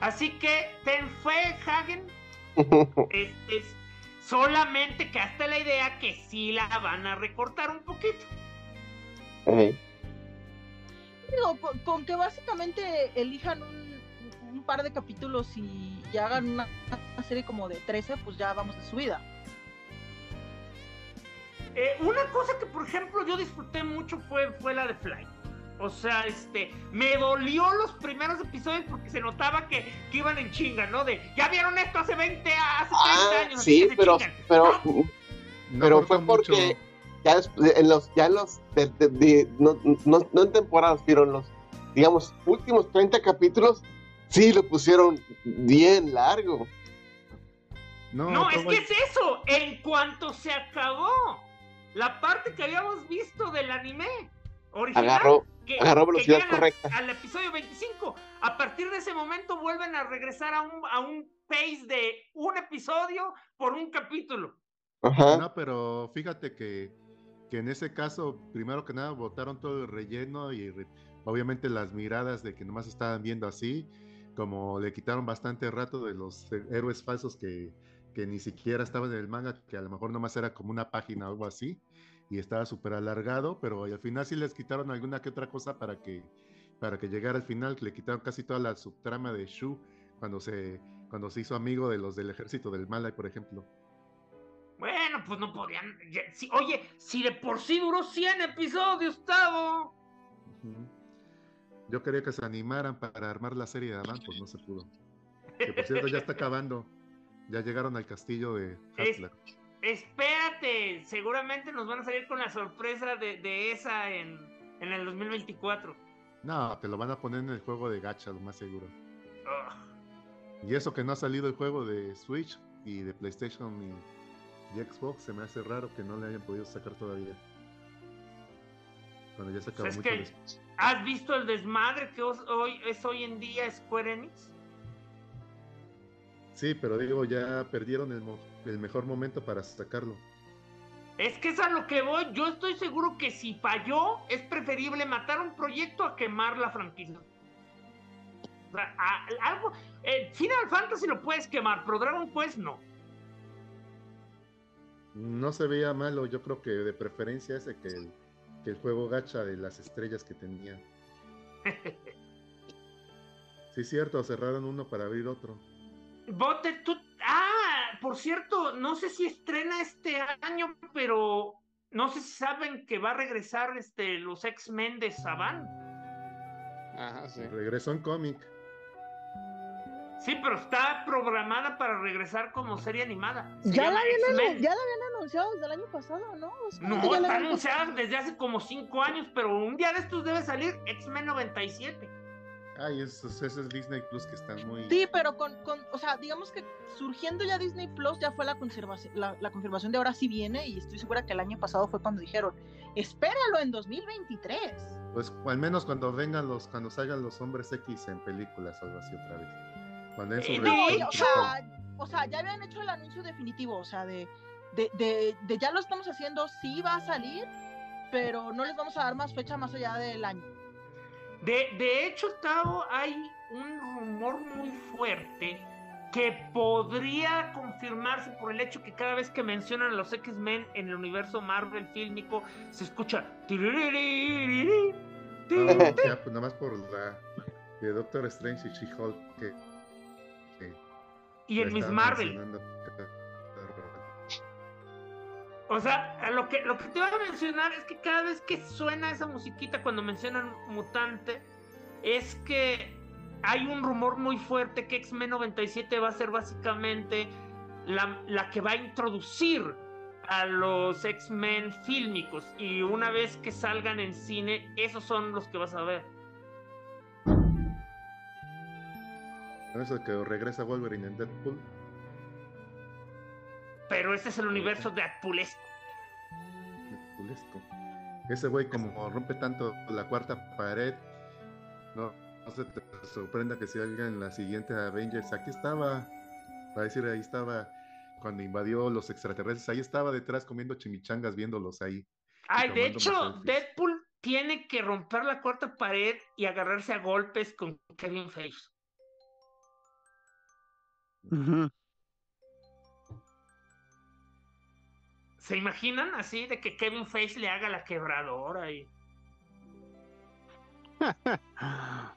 Así que ten fe, Hagen. (laughs) Es, es solamente que hasta la idea que sí la van a recortar un poquito. Digo, con, con que básicamente elijan un, un par de capítulos y, y hagan una, una serie como de 13, pues ya vamos de subida. Eh, una cosa que, por ejemplo, yo disfruté mucho fue, fue la de Fly. O sea, este, me dolió los primeros episodios porque se notaba que, que iban en chinga, ¿no? De, ya vieron esto hace 20, hace 30 Ah, años. sí, se pero, chingan. pero, No pero fue porque mucho. Ya en los, ya en los, de- de- de- no, no, no en temporadas, pero en los, digamos, últimos 30 capítulos, sí lo pusieron bien largo. No, No, es que es eso. En cuanto se acabó la parte que habíamos visto del anime original, Agarró, que, agarró que velocidad a- correcta. Al episodio 25. A partir de ese momento vuelven a regresar a un, a un pace de un episodio por un capítulo. Ajá. No, pero fíjate que, que en ese caso, primero que nada, botaron todo el relleno y obviamente las miradas de que nomás estaban viendo así, como le quitaron bastante rato de los eh, héroes falsos que, que ni siquiera estaban en el manga, que a lo mejor nomás era como una página o algo así, y estaba súper alargado, pero al final sí les quitaron alguna que otra cosa para que, para que llegara al final, le quitaron casi toda la subtrama de Shu cuando se, cuando se hizo amigo de los del ejército del Malay, por ejemplo. Bueno, pues no podían. si- oye, si de por sí duró 100 episodios, Tavo. Ujú. Yo quería que se animaran para armar la serie de Adán, pues no se pudo. Que por cierto ya está (laughs) acabando. Ya llegaron al castillo de Es- Hustler. Espérate, seguramente nos van a salir con la sorpresa de, de esa en, en el 2024. No, te lo van a poner en el juego de Gacha, lo más seguro. Y eso que no ha salido el juego de Switch y de PlayStation y, y Xbox, se me hace raro que no le hayan podido sacar todavía. Cuando ya se acabó mucho que-. ¿Has visto el desmadre que hoy, es hoy en día Square Enix? Sí, pero digo, ya perdieron el, mo- el mejor momento para sacarlo. Es que es a lo que voy. Yo estoy seguro que si falló, es preferible matar un proyecto a quemar la franquicia. O sea, a- algo. eh, Final Fantasy lo puedes quemar, pero Dragon Quest no. No se veía malo, yo creo que de preferencia ese que el, que el juego gacha de las estrellas que tenía. (laughs) Sí, cierto, cerraron uno para abrir otro. Bote, tú. Ah, por cierto, no sé si estrena este año, pero no sé si saben que va a regresar este, los X-Men de Saban. Ajá, sí. Regresó en cómic. Sí, pero está programada para regresar como serie animada. Se Ya la, habían, X-Men. ya la habían anunciado desde el año pasado, ¿no? O sea, No, está anunciada desde hace como cinco años, pero un día de estos debe salir X-Men 97. Ay, esos, esos Disney Plus que están muy. Sí, pero con, con, o sea, digamos que surgiendo ya Disney Plus ya fue la conservación, la, la confirmación de ahora sí viene y estoy segura que el año pasado fue cuando dijeron, espéralo en 2023. Pues al menos cuando vengan los, cuando salgan los hombres X en películas o algo así otra vez. Cuando su Eh, re- no, ya- o, sea, o sea, ya habían hecho el anuncio definitivo, o sea, de, de, de, de ya lo estamos haciendo, sí va a salir, pero no les vamos a dar más fecha más allá del año. De, de hecho, Tavo, hay un rumor muy fuerte que podría confirmarse por el hecho que cada vez que mencionan a los X-Men en el universo Marvel fílmico se escucha. ya, pues nada más por la de Doctor Strange y She-Hulk que y en Miss Marvel. O sea, lo que, lo que te voy a mencionar es que cada vez que suena esa musiquita cuando mencionan mutante, es que hay un rumor muy fuerte que X-Men 97 va a ser básicamente la, la que va a introducir a los X-Men fílmicos. Y una vez que salgan en cine, esos son los que vas a ver. Con eso de que regresa Wolverine en Deadpool. Pero ese es el universo de Deadpoolesco. Deadpoolesco. Ese güey como rompe tanto la cuarta pared, no, no se te sorprenda que si alguien en la siguiente Avengers, aquí estaba, va a decir ahí estaba cuando invadió los extraterrestres, ahí estaba detrás comiendo chimichangas viéndolos ahí. Ay, de hecho, selfies. Deadpool tiene que romper la cuarta pared y agarrarse a golpes con Kevin Feige. ¿Se imaginan así de que Kevin Feige le haga la quebradora y (laughs)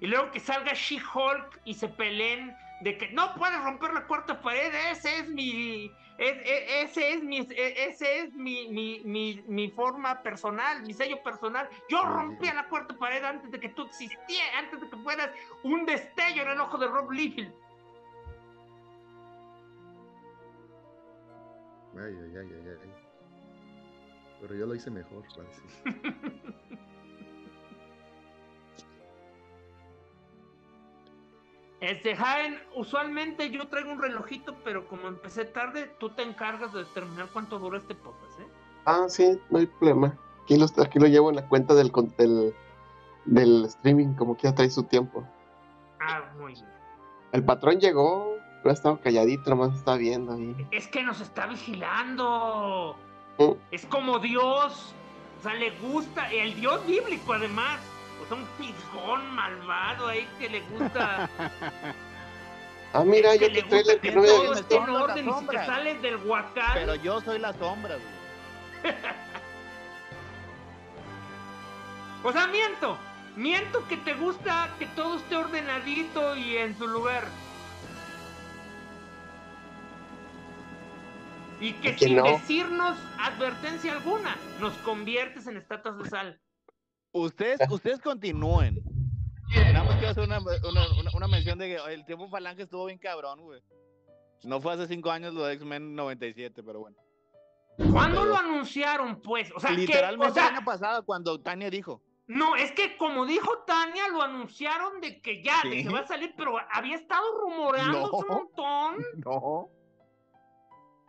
Y luego que salga She-Hulk y se peleen de que no puedes romper la cuarta pared, ese es mi, es- e- ese es mi, e- ese es mi, mi, mi, mi forma personal, mi sello personal. Yo rompía la cuarta pared antes de que tú existieras, antes de que fueras un destello en el ojo de Rob Liefeld. Ay, ay, ay, ay, ay. Pero yo lo hice mejor, Francis. (laughs) Este, Jaén, usualmente yo traigo un relojito, pero como empecé tarde, tú te encargas de determinar cuánto duró este podcast, ¿eh? Ah, sí, no hay problema. Aquí lo, aquí lo llevo en la cuenta del, del, del streaming, como que ya trae su tiempo. Ah, muy bien. El patrón llegó, pero ha estado calladito, nomás está viendo ahí. Es que nos está vigilando. Mm. Es como Dios. O sea, le gusta. El Dios bíblico, además. Sea, un malvado ahí que le gusta. (laughs) Ah, mira, que yo le te trailer gusta que que no había visto. en orden y si te sombras. sales del huacal. Pero yo soy la sombra, güey. (laughs) O sea, miento. Miento que te gusta que todo esté ordenadito y en su lugar. Y que ¿Y que sin no? decirnos advertencia alguna, nos conviertes en estatuas de sal. Ustedes, ustedes continúen. Nada más quiero hacer una, una, una- una mención de que el tiempo falange estuvo bien cabrón, güey. No fue hace cinco años lo de X-Men 97, pero bueno. ¿Cuándo Pero- lo anunciaron, pues? O sea, que, Literalmente o sea, el año pasado, cuando Tania dijo. no, es que como dijo Tania, lo anunciaron de que ya, de que va a salir, pero había estado rumoreando un montón. No.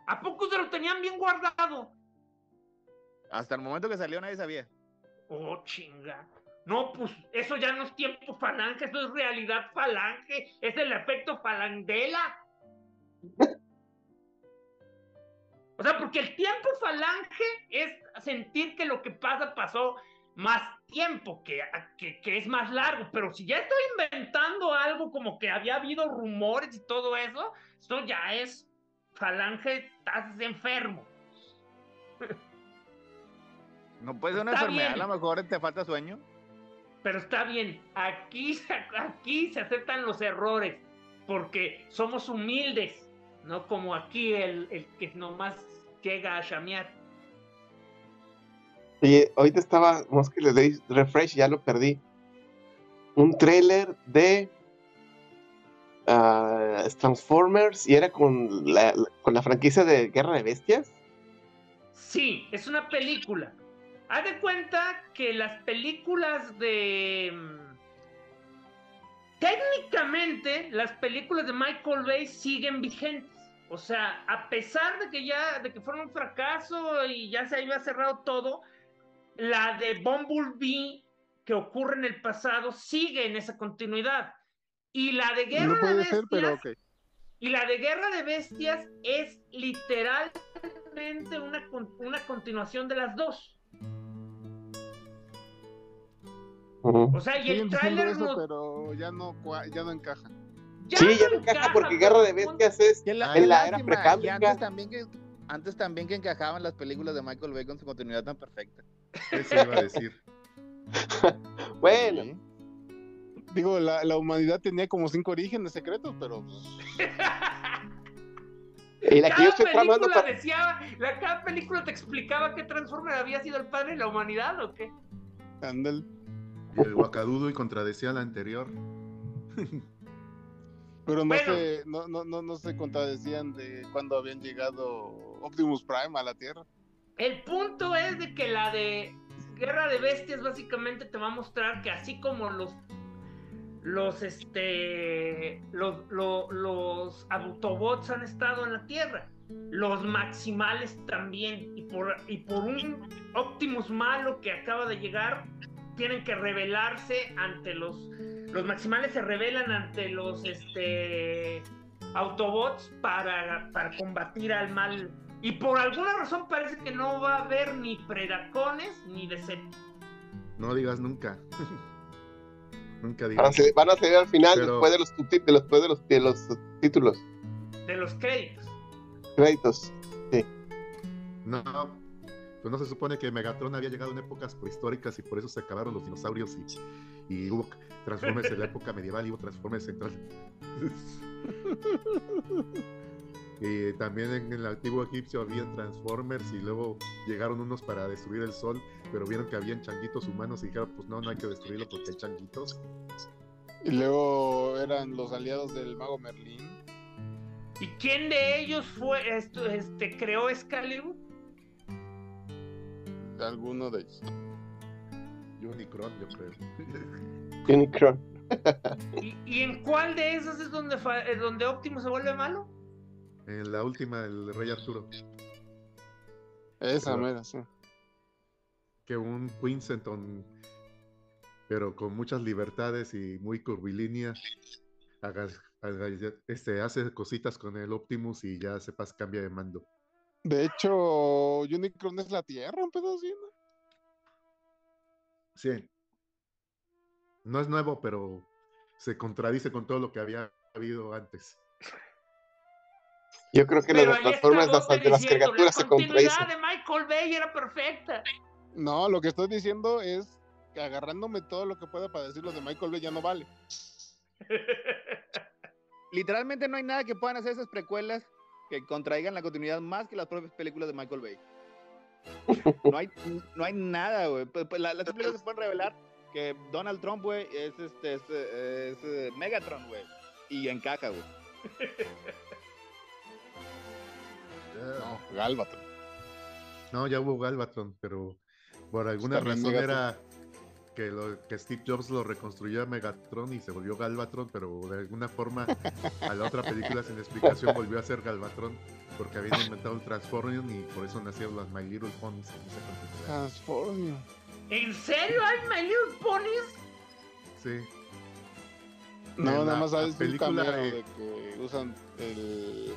¿A poco se lo tenían bien guardado? Hasta el momento que salió nadie sabía. Oh, chinga. No, pues eso ya no es tiempo falange, eso es realidad falange, es el efecto falangela. O sea, porque el tiempo falange es sentir que lo que pasa pasó más tiempo, que, que, que es más largo, pero si ya estoy inventando algo como que había habido rumores y todo eso, esto ya es falange, estás enfermo. No puede ser una Está enfermedad, bien. a lo mejor te falta sueño. Pero está bien, aquí, se- aquí se aceptan los errores, porque somos humildes, no como aquí el, el que nomás llega a chamear. Oye, ahorita estaba, vamos que le doy refresh, ya lo perdí. Un trailer de ah, Transformers y era con la, con la franquicia de Guerra de Bestias. Sí, es una película. Haz de cuenta que las películas de... mm, Técnicamente, las películas de Michael Bay siguen vigentes. O sea, a pesar de que ya, de que fueron un fracaso y ya se había cerrado todo, la de Bumblebee que ocurre en el pasado sigue en esa continuidad. Y la de Guerra No de Bestias... ser, pero ok. Y la de Guerra de Bestias es literalmente una, una continuación de las dos. O sea, y el tráiler eso, no, pero ya no, ya no encaja. ya Sí, no ya no encaja porque Guerra de Bestias es Que la- Ay, en la qué era precámbrica. antes también que antes también que encajaban las películas de Michael Bay con su continuidad tan perfecta. Eso iba a decir. (laughs) Bueno, Sí. Digo, la, la humanidad tenía como cinco orígenes secretos, pero pues, (laughs) y la que yo Cada estoy tramando película para... decía, la, cada película te explicaba que Transformer había sido el padre de la humanidad o qué. ándale. El guacadudo y contradecía la anterior. Pero no Bueno. se, no, no, no, no se contradecían de cuando habían llegado Optimus Prime a la Tierra. El punto es de que la de Guerra de Bestias básicamente te va a mostrar que así como los los este los, lo- los Autobots han estado en la Tierra, los Maximales también y por y por un Optimus malo que acaba de llegar tienen que rebelarse ante los los Maximales se rebelan ante los este Autobots para, para combatir al mal y por alguna razón parece que no va a haber ni Predacones ni Decepticons. No digas nunca. (laughs) nunca Van a, digas. salir, van a salir al final Pero- después de los, de los- después de los, de los títulos, de los créditos. créditos. No. Pues no se supone que Megatron había llegado en épocas prehistóricas y por eso se acabaron los dinosaurios y, y hubo Transformers en la época medieval y hubo Transformers central. y (laughs) también en el antiguo egipcio había Transformers y luego llegaron unos para destruir el sol, pero vieron que habían changuitos humanos y dijeron, pues no, no hay que destruirlo porque hay changuitos. Y luego eran los aliados del mago Merlín. ¿Y quién de ellos fue este creó Excalibur? Alguno de ellos. Unicron, yo creo. (laughs) Unicron. ¿Y, y en cuál de esos es donde, fa- eh, donde Optimus se vuelve malo? En la última, el Rey Arturo, Esa mera, sí. que un Quincenton, pero con muchas libertades y muy curvilínea, haga- haga- este, hace cositas con el Optimus y ya sepas cambia de mando. De hecho, Unicron es la Tierra, un pedo así, ¿no? Sí. No es nuevo, pero se contradice con todo lo que había habido antes. Yo creo que Pero las Goten de las diciendo, caricaturas se La continuidad contradicen. de Michael Bay era perfecta. No, lo que estoy diciendo es que agarrándome todo lo que pueda para decir lo de Michael Bay ya no vale. (laughs) Literalmente no hay nada que puedan hacer esas precuelas que contraigan la continuidad más que las propias películas de Michael Bay. (laughs) No hay, no hay nada, güey. Pues, pues, la- Las películas se pueden revelar que Donald Trump, güey, es, este, es, eh, es, Megatron, güey. Y encaja, güey. No, Galvatron. No, ya hubo Galvatron, pero por alguna Está bien razón Megatron. era que, lo, que Steve Jobs lo reconstruyó a Megatron y se volvió Galvatron, pero de alguna forma a la otra película sin explicación volvió a ser Galvatron porque habían inventado el Transformium y por eso nacieron las My Little Ponies en esa continuidad. Transformium. ¿En serio hay My Little Ponies? Sí, No, En nada la- más sabes película cameo de- de que usan el,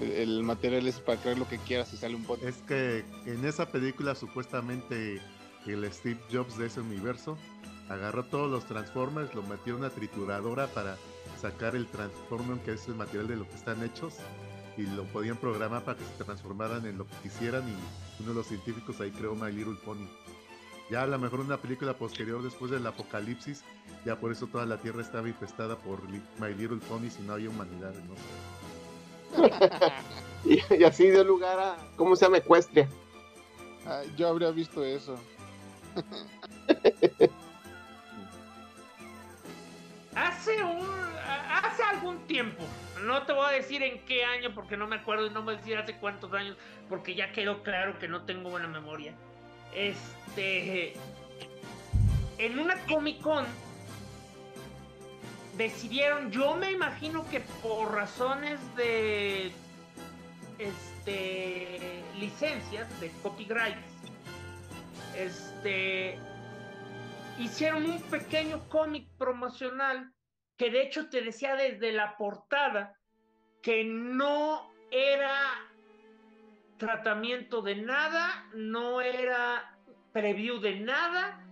el, el material ese para crear lo que quieras y sale un bot. es que en esa película supuestamente el Steve Jobs de ese universo agarró todos los Transformers, lo metió en una trituradora para sacar el Transformium, que es el material de lo que están hechos, y lo podían programar para que se transformaran en lo que quisieran, y uno de los científicos ahí creó My Little Pony. Ya a lo mejor una película posterior después del apocalipsis, ya por eso toda la Tierra estaba infestada por My Little Ponies y no había humanidad, no (laughs) y así dio lugar a, ¿cómo se llama? Ecuestria. Ah, yo habría visto eso. Hace un hace algún tiempo, no te voy a decir en qué año porque no me acuerdo y no me voy a decir hace cuántos años porque ya quedó claro que no tengo buena memoria. Este en una Comic Con decidieron, yo me imagino que por razones de este licencias de copyright este hicieron un pequeño cómic promocional que de hecho te decía desde la portada que no era tratamiento de nada, no era preview de nada,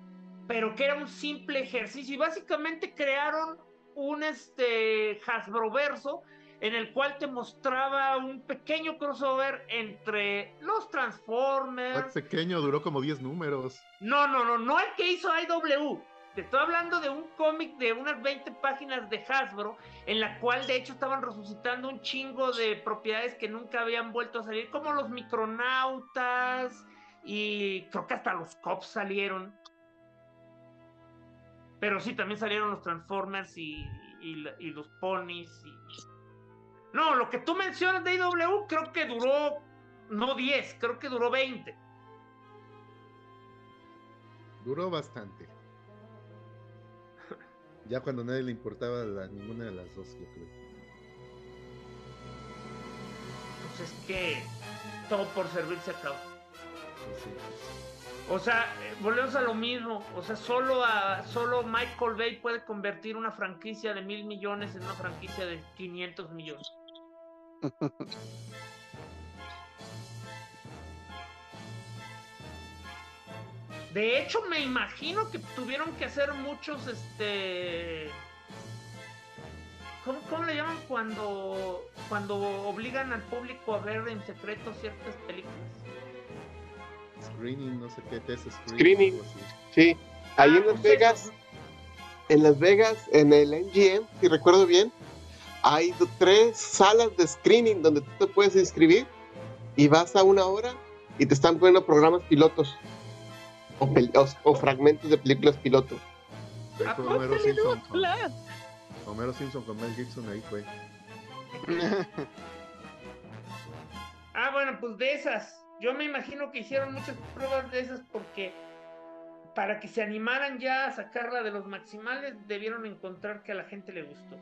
pero que era un simple ejercicio. Y básicamente crearon un este Hasbro verso en el cual te mostraba un pequeño crossover entre los Transformers, pequeño, duró como 10 números. no, no, no, no el que hizo IW. Te estoy hablando de un cómic de unas 20 páginas de Hasbro, en la cual de hecho estaban resucitando un chingo de propiedades que nunca habían vuelto a salir, como los micronautas y creo que hasta los cops salieron. Pero sí, también salieron los Transformers y, y los ponies. Y... No, lo que tú mencionas de IW creo que duró, no 10, creo que duró 20. Duró bastante. Ya cuando a nadie le importaba la- ninguna de las dos, yo creo. Pues es que todo por servir se acaba. Sí, sí. O sea, eh, volvemos a lo mismo. O sea, solo, a, solo Michael Bay puede convertir una franquicia de mil millones en una franquicia de 500 millones. (laughs) De hecho, me imagino que tuvieron que hacer muchos, este... ¿Cómo, cómo le llaman cuando, cuando obligan al público a ver en secreto ciertas películas? Screening, no sé qué, test screening. Screening. algo así. Sí, ahí Ah, en Las pues Vegas, eso. en Las Vegas, en el MGM, si recuerdo bien, hay tres salas de screening donde tú te puedes inscribir y vas a una hora y te están poniendo programas pilotos o, pel- o- o fragmentos de películas piloto. Ahí ¿A fue poco Homero Simpson, con. Homero Simpson con Mel Gibson, ahí fue. (laughs) Ah, bueno, pues de esas. Yo me imagino que hicieron muchas pruebas de esas porque para que se animaran ya a sacarla de los maximales, debieron encontrar que a la gente le gustó.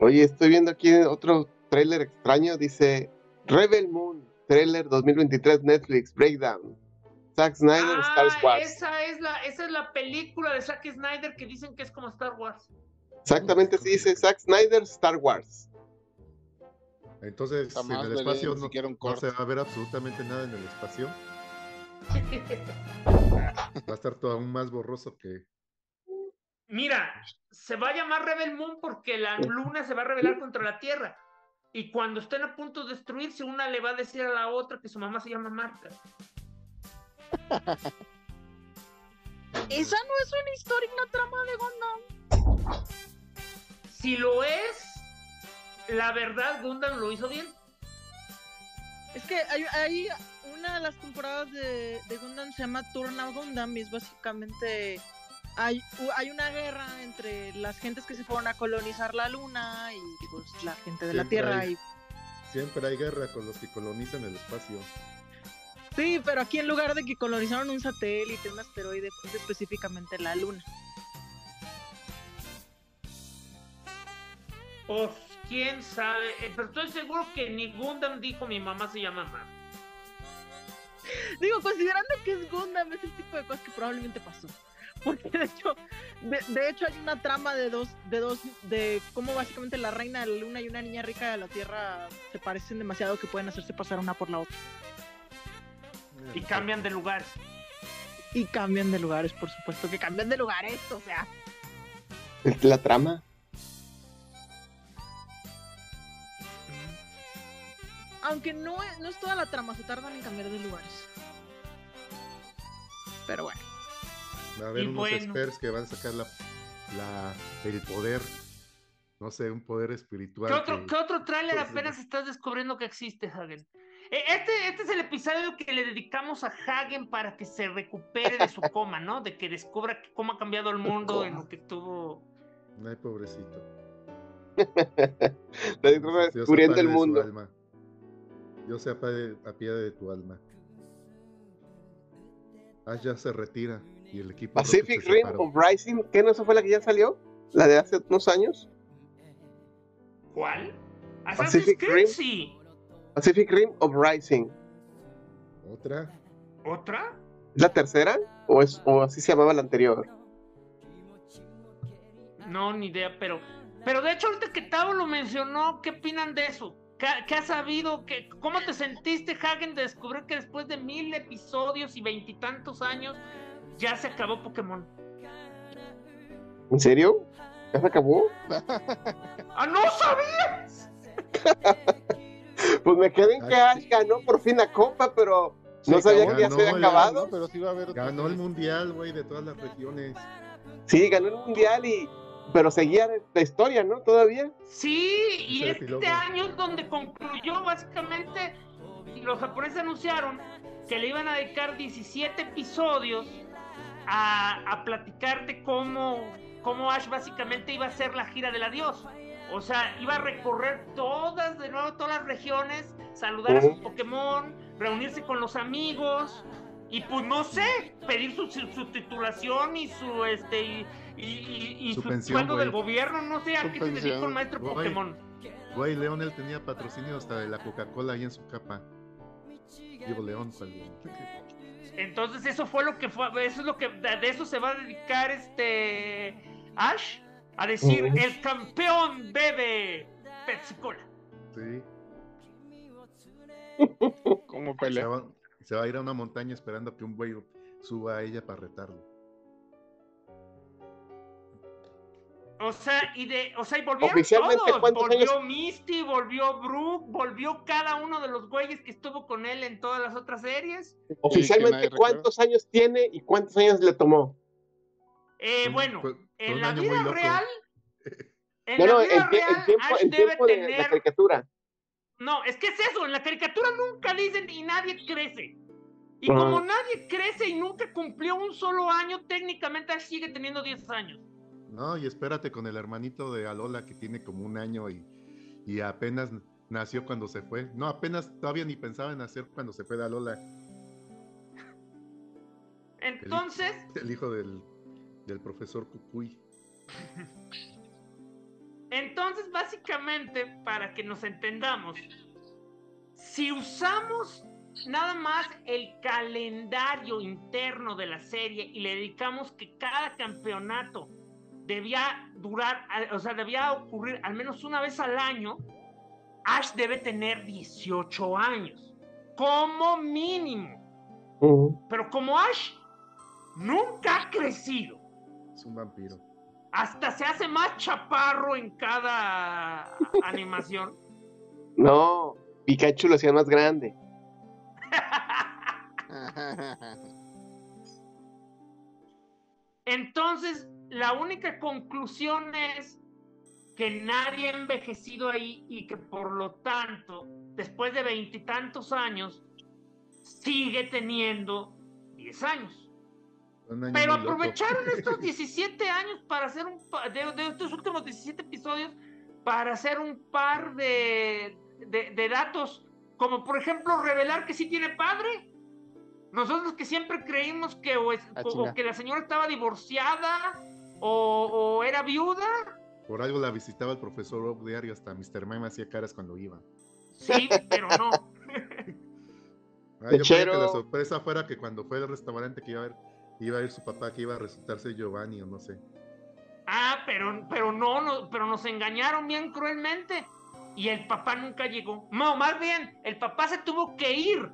Oye, estoy viendo aquí otro tráiler extraño, dice Rebel Moon, trailer 2023 Netflix, Breakdown. Zack Snyder, Ah, Star Wars. esa es la, esa es la película de Zack Snyder que dicen que es como Star Wars. Exactamente así dice Zack Snyder, Star Wars. Entonces, Jamás en el espacio no, se va a ver absolutamente nada en el espacio. (laughs) Va a estar todo aún más borroso que. Mira, se va a llamar Rebel Moon porque la luna se va a rebelar contra la Tierra. Y cuando estén a punto de destruirse, una le va a decir a la otra que su mamá se llama Marta. (laughs) Esa no es una historia, una trama de Gundam. Si lo es, la verdad, Gundam lo hizo bien. Es que hay, hay una de las temporadas de, de Gundam se llama Turn Gundam y es básicamente hay, hay una guerra entre las gentes que se fueron a colonizar la luna y pues la gente de la Tierra hay. y Siempre hay guerra con los que colonizan el espacio. sí, pero aquí en lugar de que colonizaron un satélite, un asteroide, es específicamente la luna. Pues quién sabe. Eh, pero estoy seguro que ni Gundam dijo mi mamá se llama Marta. Digo, considerando que es Gundam, es el tipo de cosas que probablemente pasó. (laughs) Porque de hecho, de, de hecho hay una trama de dos, de dos, de cómo básicamente la reina de la luna y una niña rica de la tierra se parecen demasiado que pueden hacerse pasar una por la otra. Y cambian de lugar. Y cambian de lugares, por supuesto que cambian de lugares, o sea. Es la trama. Aunque no es, no es toda la trama, se tardan en cambiar de lugares. Pero bueno. Va a haber Y unos bueno. experts que van a sacar la, la, el poder. No sé, un poder espiritual. ¿Qué otro, que- qué otro tráiler pues, apenas estás descubriendo que existe, Hagen? Eh, Este, este es el episodio que le dedicamos a Hagen para que se recupere de su (laughs) coma, ¿no? De que descubra cómo ha cambiado el mundo en lo que tuvo. Ay, pobrecito. (laughs) La descubriendo el mundo. Alma. Dios se apague a pie de tu alma. Ash ya se retira y el equipo Pacific se Rim separó. of Rising, ¿qué no esa fue la que ya salió? La de hace unos años. ¿Cuál? Pacific Rim. sí. Pacific Rim of Rising. Otra. ¿Otra? ¿Es la tercera? ¿O, es, o así se llamaba la anterior? No, ni idea, pero. Pero de hecho, ahorita que Tavo lo mencionó, ¿qué opinan de eso? ¿Qué, qué has sabido? ¿Qué, ¿Cómo te sentiste, Hagen, de descubrir que después de mil episodios y veintitantos años ya se acabó Pokémon? ¿En serio? ¿Ya se acabó? ¡Ah, no sabías! (laughs) Pues me quedé en que Ash ganó por fin la copa, pero no sabía que ya se había acabado. No, pero sí va a haber. Ganó el mundial, güey, de todas las regiones. Sí, ganó el mundial y. Pero seguía la historia, ¿no? Todavía. Sí, y este epílogo. año es donde concluyó básicamente. Y los japoneses anunciaron que le iban a dedicar 17 episodios a, a platicarte cómo, cómo Ash básicamente iba a hacer la gira del adiós. O sea, iba a recorrer todas, de nuevo, todas las regiones, saludar a sus. Pokémon, reunirse con los amigos. Y pues no sé, pedir su, su, su titulación y su este y, y, y- y Su su, pensión, sueldo del gobierno, no sé a Su qué se dedica pensión. un maestro Güey. Pokémon. Güey, León, él tenía patrocinio hasta de la Coca-Cola ahí en su capa. Digo, León. Entonces eso fue lo que fue, eso es lo que de de eso se va a dedicar este Ash a decir Ujú. el campeón bebe Pepsi Cola. Sí. (laughs) ¿Cómo pelea? Se va a ir a una montaña esperando que un güey suba a ella para retarlo. O sea, y de, o sea, y volvieron todos. ¿cuántos Volvió años? Misty, volvió Brooke, volvió cada uno de los güeyes que estuvo con él en todas las otras series. Oficialmente, ¿cuántos años tiene y cuántos años le tomó? Eh, bueno, fue- fue en la vida real, (laughs) en No, la no, vida el, real, el tiempo, Ash el debe tiempo de la tener caricatura. No, es que es eso, en la caricatura nunca dicen y nadie crece. Y como nadie crece y nunca cumplió un solo año, técnicamente Ash sigue teniendo 10 años. No, y espérate con el hermanito de Alola que tiene como un año y, y apenas nació cuando se fue. No, apenas todavía ni pensaba en nacer cuando se fue de Alola, Entonces, el hijo del, del profesor Cucuy. (laughs) entonces básicamente, para que nos entendamos, si usamos nada más el calendario interno de la serie y le dedicamos que cada campeonato debía durar, o sea, debía ocurrir al menos una vez al año, Ash debe tener 18 años, como mínimo. Pero como Ash nunca ha crecido, Es un vampiro. Hasta se hace más chaparro en cada animación. (laughs) No, Pikachu lo hacía más grande. (laughs) Entonces, la única conclusión es que nadie ha envejecido ahí y que por lo tanto, después de veintitantos años, sigue teniendo 10 años. Pero aprovecharon (laughs) estos 17 años para hacer un pa- de, de estos últimos 17 episodios para hacer un par de, de, de datos, como por ejemplo revelar que sí tiene padre. Nosotros que siempre creímos que o, es- Ah, o que la señora estaba divorciada o, o era viuda. Por algo la visitaba el profesor Oak diario, hasta Mr. Mime hacía caras cuando iba. Sí, pero no. (laughs) Ah, yo creía que la sorpresa fuera que cuando fue al restaurante que iba a ver, iba a ir su papá, que iba a resultarse Giovanni o no sé. Ah, pero, pero no, no, pero nos engañaron bien cruelmente. Y el papá nunca llegó. No, más bien, el papá se tuvo que ir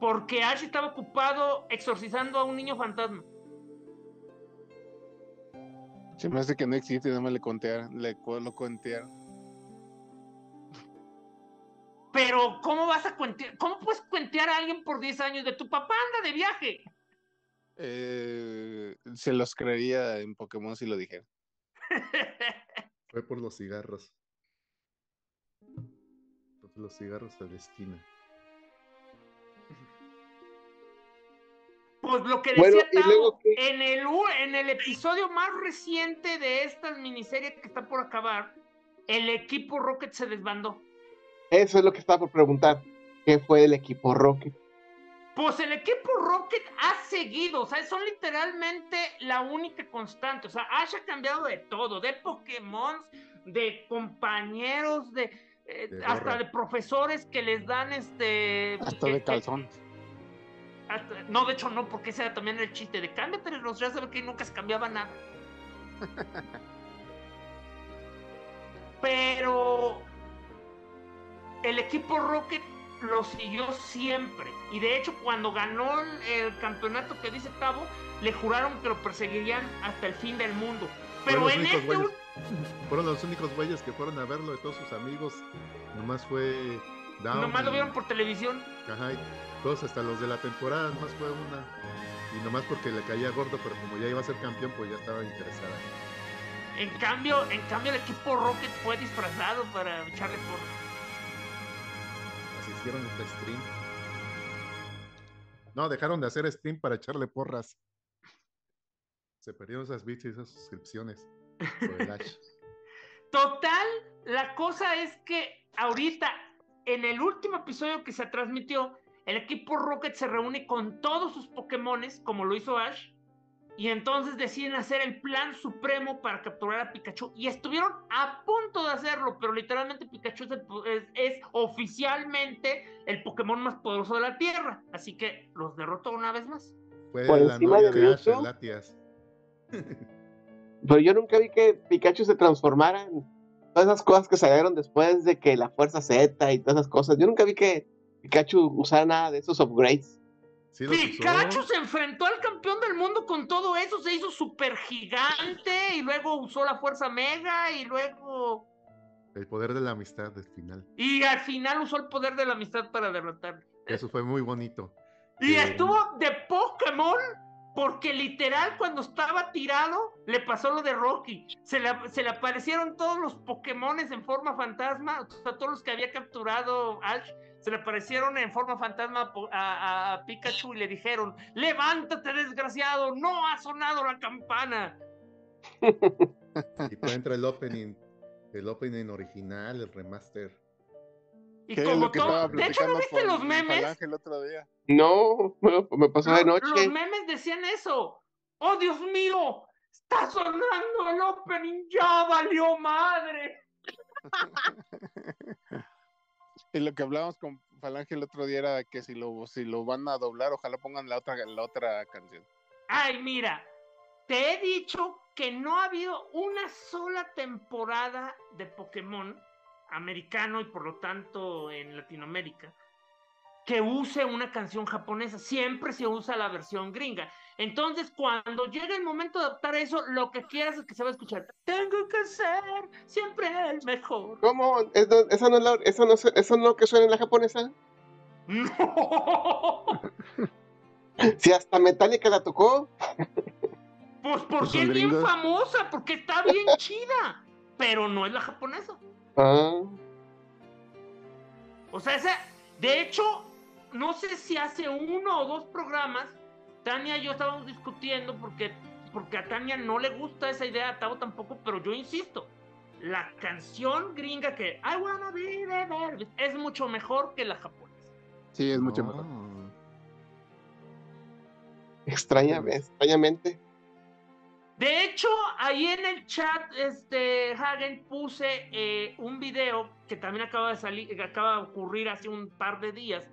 porque Ash estaba ocupado exorcizando a un niño fantasma. Se me hace que no existe, nada más le contearon, le lo contearon. Pero, ¿cómo vas a cuentear? ¿Cómo puedes cuentear a alguien por 10 años de tu papá anda de viaje? Eh, se los creería en Pokémon si lo dijera. (laughs) Fue por los cigarros. Por los cigarros de la esquina. Pues lo que Bueno, decía ¿y Tavo, luego qué? en el, u- en el episodio más reciente de esta miniserie que está por acabar, el equipo Rocket se desbandó. Eso es lo que estaba por preguntar. ¿Qué fue el equipo Rocket? Pues el equipo Rocket ha seguido, o sea, son literalmente la única constante. O sea, Ash ha cambiado de todo, de Pokémon, de compañeros, de, eh, De hasta gorra. de profesores que les dan este. Hasta que- de que- calzón. hasta- no, de hecho no, porque ese era también el chiste de cámbiatelos, ya sabe que nunca se cambiaba nada. (laughs) Pero el equipo Rocket lo siguió siempre. Y de hecho, cuando ganó el, campeonato que dice Cabo, le juraron que lo perseguirían hasta el fin del mundo. Pero Fueron los en únicos este güeyes- (laughs) Fueron los únicos güeyes que fueron a verlo de todos sus amigos. Nomás fue Down. nomás lo vieron por televisión. Ajá, y todos hasta los de la temporada, nomás fue una. Y nomás porque le caía gordo, pero como ya iba a ser campeón, pues ya estaba interesada. En cambio, en cambio el equipo Rocket fue disfrazado para echarle por. Hicieron stream. No, dejaron de hacer stream para echarle porras. Se perdieron esas bits y esas suscripciones. (laughs) Total, la cosa es que ahorita, en el último episodio que se transmitió, el equipo Rocket se reúne con todos sus Pokémones, como lo hizo Ash, y entonces deciden hacer el plan supremo para capturar a Pikachu. Y estuvieron a punto de hacerlo, pero literalmente Pikachu es, oficialmente el Pokémon más poderoso de la Tierra. Así que los derrotó una vez más. Fue Por la encima novia de de Ash, Mewtwo. Latias. Pero yo nunca vi que Pikachu se transformara en todas esas cosas que salieron después de que la Fuerza Z y todas esas cosas. Yo nunca vi que Pikachu usara nada de esos upgrades. Sí Pikachu se enfrentó al campeón del mundo con todo eso, se hizo súper gigante y luego usó la fuerza mega y luego... El poder de la amistad del final. Y al final usó el poder de la amistad para derrotarlo. Eso fue muy bonito. Y Eh, estuvo de Pokémon porque literal cuando estaba tirado le pasó lo de Rocky. Se le, se le aparecieron todos los Pokémones en forma fantasma, o sea, todos los que había capturado Ash, se le aparecieron en forma fantasma a Pikachu y le dijeron, levántate desgraciado, no ha sonado la campana. Y pues entra el opening, el opening original, el remaster. Y como todo, de hecho, ¿no viste los memes? Falange el otro día. No, me, pasó de noche. los memes decían eso. ¡Oh, Dios mío! ¡Está sonando el opening! ¡Ya valió madre! (laughs) Y lo que hablábamos con Falange el otro día era que si lo, si lo van a doblar, ojalá pongan la otra, la otra canción. Ay, mira, te he dicho que no ha habido una sola temporada de Pokémon americano y por lo tanto en Latinoamérica que use una canción japonesa. Siempre se usa la versión gringa. Entonces, cuando llega el momento de adaptar eso, lo que quieras es que se va a escuchar. Tengo que ser siempre el mejor. ¿Cómo? ¿Es no- ¿Eso no es lo, eso no, es- eso no es lo que suena en la japonesa? No. (laughs) Si hasta Metallica la tocó. Pues (laughs) Pues porque son es bien famosa, porque está bien (laughs) chida, pero no es la japonesa. Ah, O sea, esa, de hecho, no sé si hace uno o dos programas, Tania y yo estábamos discutiendo porque, porque a Tania no le gusta esa idea, a Tavo tampoco, pero yo insisto, la canción gringa que I wanna be es mucho mejor que la japonesa. Sí, es mucho Ah. mejor. extraña, extrañamente. De hecho, ahí en el chat, este, Hagen, puse eh, un video que también acaba de salir, que acaba de ocurrir hace un par de días,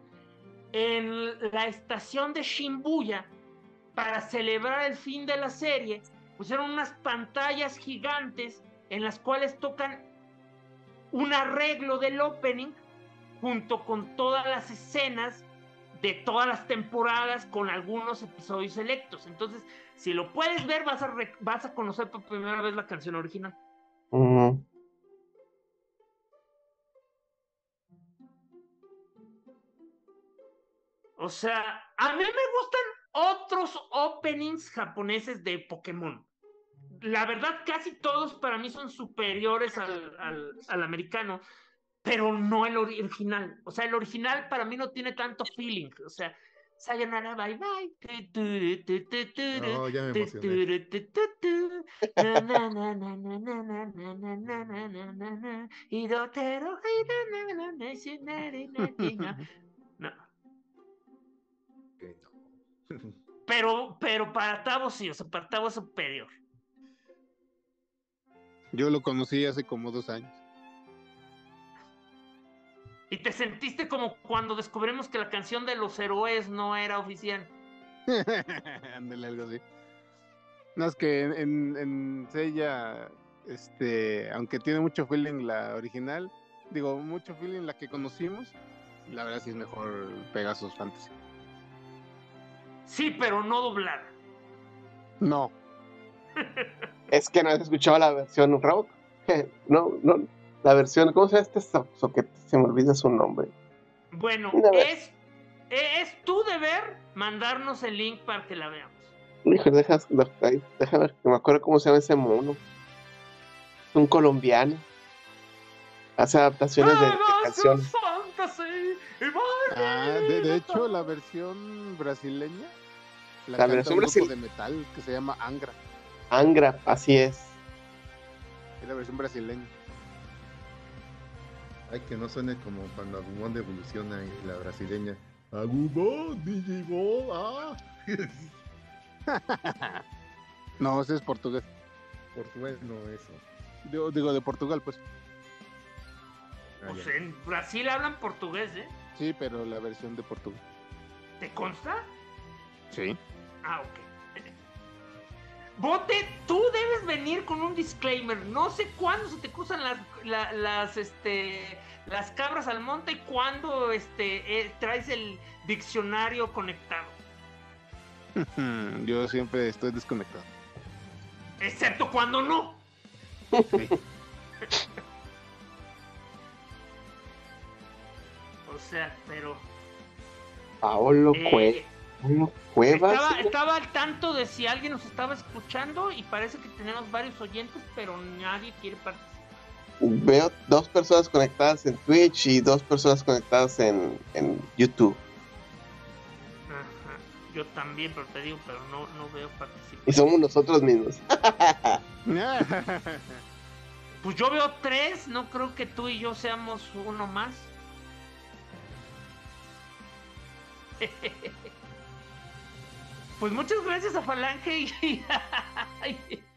en la estación de Shibuya, para celebrar el fin de la serie, pusieron unas pantallas gigantes en las cuales tocan un arreglo del opening junto con todas las escenas de todas las temporadas con algunos episodios selectos. Entonces, si lo puedes ver, vas a, vas a conocer por primera vez la canción original. O sea, a mí me gustan otros openings japoneses de Pokémon. La verdad, casi todos para mí son superiores al, al- al americano, pero no el ori- original. O sea, el original para mí no tiene tanto feeling. O sea, Sayonara, bye bye. No, ya me emocioné. Pero, pero para Tavo sí, o sea, para Tavo es superior. Yo lo conocí hace como dos años. Y te sentiste como cuando descubrimos que la canción de los héroes no era oficial. (laughs) Ándale, algo así. No, es que en, en, Seiya, este, aunque tiene mucho feeling la original, digo, mucho feeling la que conocimos, la verdad sí es mejor Pegasus Fantasy. Sí, pero no doblada. No, (laughs) Es que no has escuchado la versión rock. (laughs) No, no. La versión, ¿cómo se llama este so- soquete? Se me olvida su nombre. Bueno, es, es tu deber mandarnos el link para que la veamos. Hijo, deja, deja ver, que me acuerdo cómo se llama ese mono. Es un colombiano. Hace adaptaciones de, de canciones. Ah, de, de hecho, la versión brasileña la, versión un grupo brasil- de metal que se llama Angra. Angra, así es. Es la versión brasileña. Ay, que no suene como cuando Agumon evoluciona y la brasileña. Agumon, Digimon, ah. (laughs) No, ese es portugués. Portugués no eso. Digo, digo, de Portugal, pues. Ah, Pues ya. en Brasil hablan portugués, ¿eh? Sí, pero la versión de Portugal. ¿Te consta? Sí. Ah, ok. Bote, tú debes venir con un disclaimer. No sé cuándo se te cruzan las, la- las, este, las cabras al monte y cuándo este, eh, traes el diccionario conectado. (laughs) Yo siempre estoy desconectado. Excepto cuando no. o sea, pero. Paolo eh, Cuevas. estaba, estaba al tanto de si alguien nos estaba escuchando y parece que tenemos varios oyentes, pero nadie quiere participar. Veo dos personas conectadas en Twitch y dos personas conectadas en, en YouTube. Ajá. Yo también, pero te digo, pero no, no veo participar. Y somos nosotros mismos. (laughs) (laughs) Pues yo veo tres, no creo que tú y yo seamos uno más. (laughs) Pues muchas gracias a Falange (laughs) y a,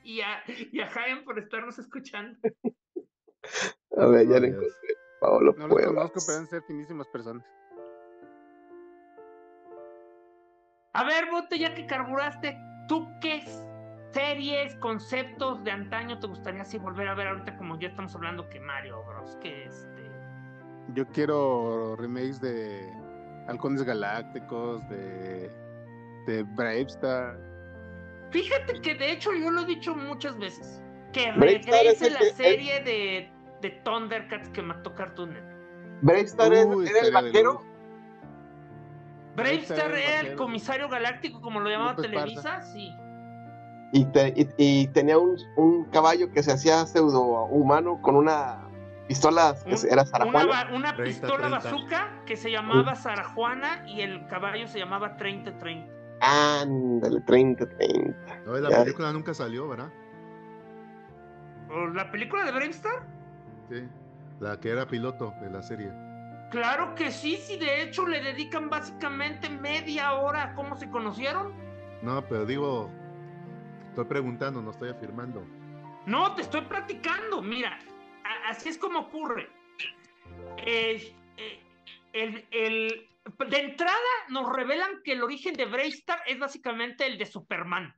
y a, y a Jaime por estarnos escuchando. A ver, ya Oh, lo yes. encontré. Paolo No los conozco, pero deben ser finísimas personas. A ver, Bote, ya que carburaste, ¿tú qué series, conceptos de antaño te gustaría así volver a ver ahorita como ya estamos hablando que Mario Bros? Que este... Yo quiero remakes de Halcones Galácticos, de, de Bravestar. Fíjate que de hecho yo lo he dicho muchas veces. Que regrese la que- serie de, de Thundercats que mató Cartoon Network. Bravestar Uy, era el vaquero. Bravestar era el comisario galáctico, como lo llamaba López Televisa, sí. Y, te- y- y tenía un, un caballo que se hacía pseudo humano con una pistola que Un- era Una, Sarajuana. una 30, pistola 30. bazooka que se llamaba Sarajuana y el caballo se llamaba 3030. Ándale, 30, 30. No, la Ya. película nunca salió, ¿verdad? ¿O ¿La película de Bravestar? Sí. La que era piloto de la serie. Claro que sí, sí, de hecho le dedican básicamente media hora a cómo se conocieron. No, pero digo, estoy preguntando, no estoy afirmando. No, te estoy platicando, mira, así es como ocurre. Eh, eh, el- el- de entrada nos revelan que el origen de Bravestar es básicamente el de Superman.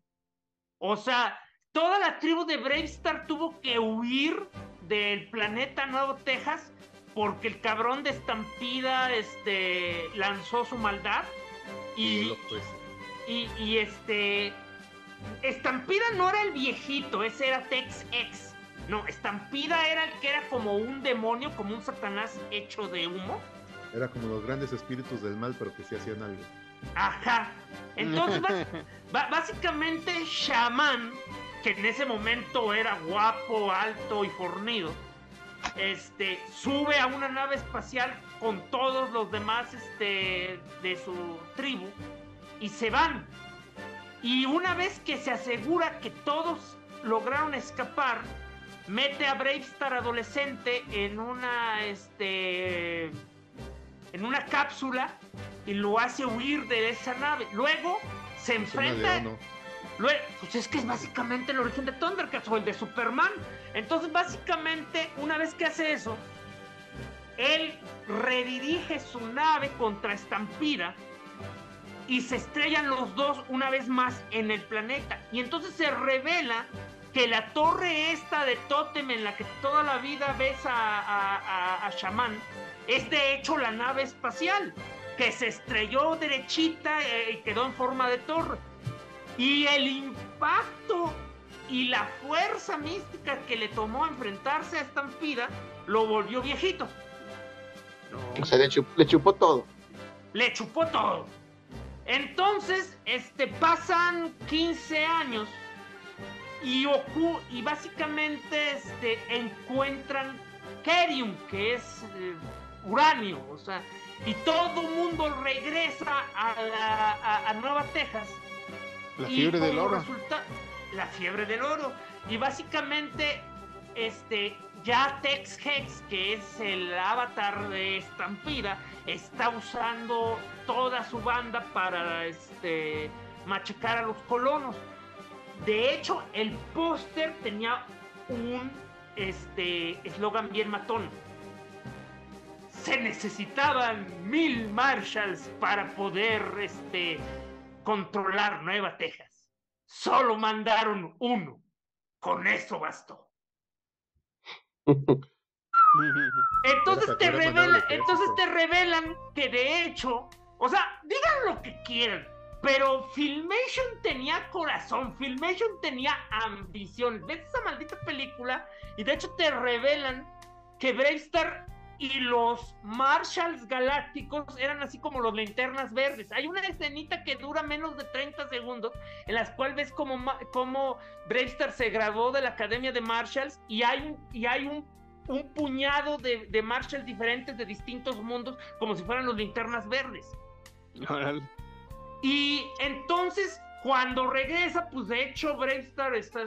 O sea, toda la tribu de Bravestar tuvo que huir del planeta Nuevo Texas porque el cabrón de Estampida este, lanzó su maldad y, y este. Estampida no era el viejito, ese era Tex X. No, Estampida era el que era como un demonio, como un satanás hecho de humo. Era como los grandes espíritus del mal, pero que sí hacían algo. Ajá. Entonces, (laughs) básicamente, Shaman, que en ese momento era guapo, alto y fornido, este, sube a una nave espacial con todos los demás este, de su tribu y se van. Y una vez que se asegura que todos lograron escapar, mete a Bravestar adolescente en una, este, en una cápsula y lo hace huir de esa nave. Luego se enfrenta. león, ¿no? Lue- Pues es que es básicamente el origen de Thundercats o el de Superman. Entonces, básicamente, una vez que hace eso, él redirige su nave contra Estampida y se estrellan los dos una vez más en el planeta. Y entonces se revela que la torre esta de Totem en la que toda la vida ves a, a, a- a Shaman es de hecho la nave espacial que se estrelló derechita eh, y quedó en forma de torre. Y el impacto y la fuerza mística que le tomó enfrentarse a Estampida lo volvió viejito. O sea, le, chup- le chupó todo. Le chupó todo. Entonces, este, pasan 15 años y, y básicamente este, encuentran Kerium, que es eh, uranio, o sea, y todo mundo regresa a, la- a- a Nueva Texas La y fiebre del como oro. resulta- la fiebre del oro. Y básicamente, este, ya Tex Hex, que es el avatar de Estampida, está usando toda su banda para este, machacar a los colonos. De hecho, el póster tenía un este eslogan bien matón. Se necesitaban mil Marshalls para poder este, controlar Nueva Texas. Solo mandaron uno. Con eso bastó. (laughs) Entonces te ¿para qué revelan, entonces te revelan que de hecho, o sea, digan lo que quieran, Pero Filmation tenía corazón, Filmation tenía ambición. Ves esa maldita película y de hecho te revelan que Bravestar y los Marshalls Galácticos eran así como los linternas verdes. Hay una escenita que dura menos de 30 segundos en las cual ves como, como Bravestar se graduó de la Academia de Marshalls y hay un, y hay un, puñado de, de Marshalls diferentes de distintos mundos como si fueran los linternas verdes. Y entonces cuando regresa, pues de hecho Bravestar está...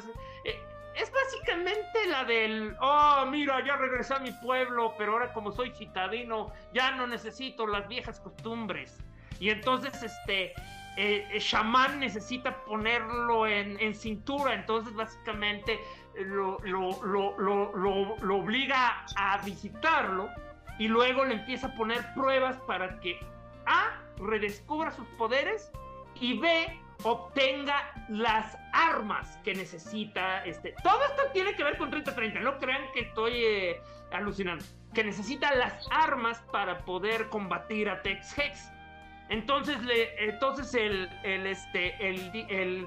Eh, es básicamente la del, oh, mira, ya regresé a mi pueblo, pero ahora como soy citadino, ya no necesito las viejas costumbres. Y entonces, este, eh, el chamán necesita ponerlo en, cintura, entonces básicamente lo, lo, obliga a visitarlo y luego le empieza a poner pruebas para que A, redescubra sus poderes y B, obtenga las armas que necesita. Este, todo esto tiene que ver con 3030, no crean que estoy eh, alucinando. Que necesita las armas para poder combatir a Tex Hex. Entonces, le, entonces el, el, este, el, el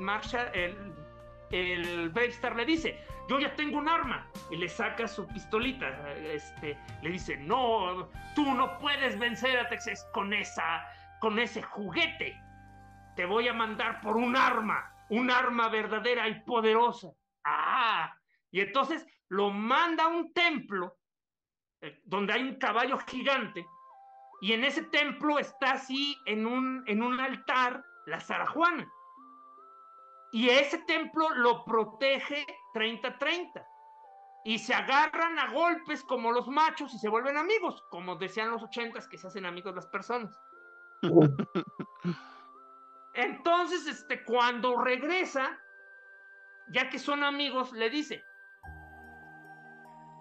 el, el le dice, yo ya tengo un arma. Y le saca su pistolita. Este, le dice, no, tú no puedes vencer a Tex Hex con, esa, con ese juguete te voy a mandar por un arma, un arma verdadera y poderosa. Ah, y entonces lo manda a un templo eh, donde hay un caballo gigante y en ese templo está así en un, en un altar la Sarajuana. Y ese templo lo protege 30-30. Y se agarran a golpes como los machos y se vuelven amigos, como decían los ochentas que se hacen amigos las personas. Entonces, este, cuando regresa, ya que son amigos, le dice,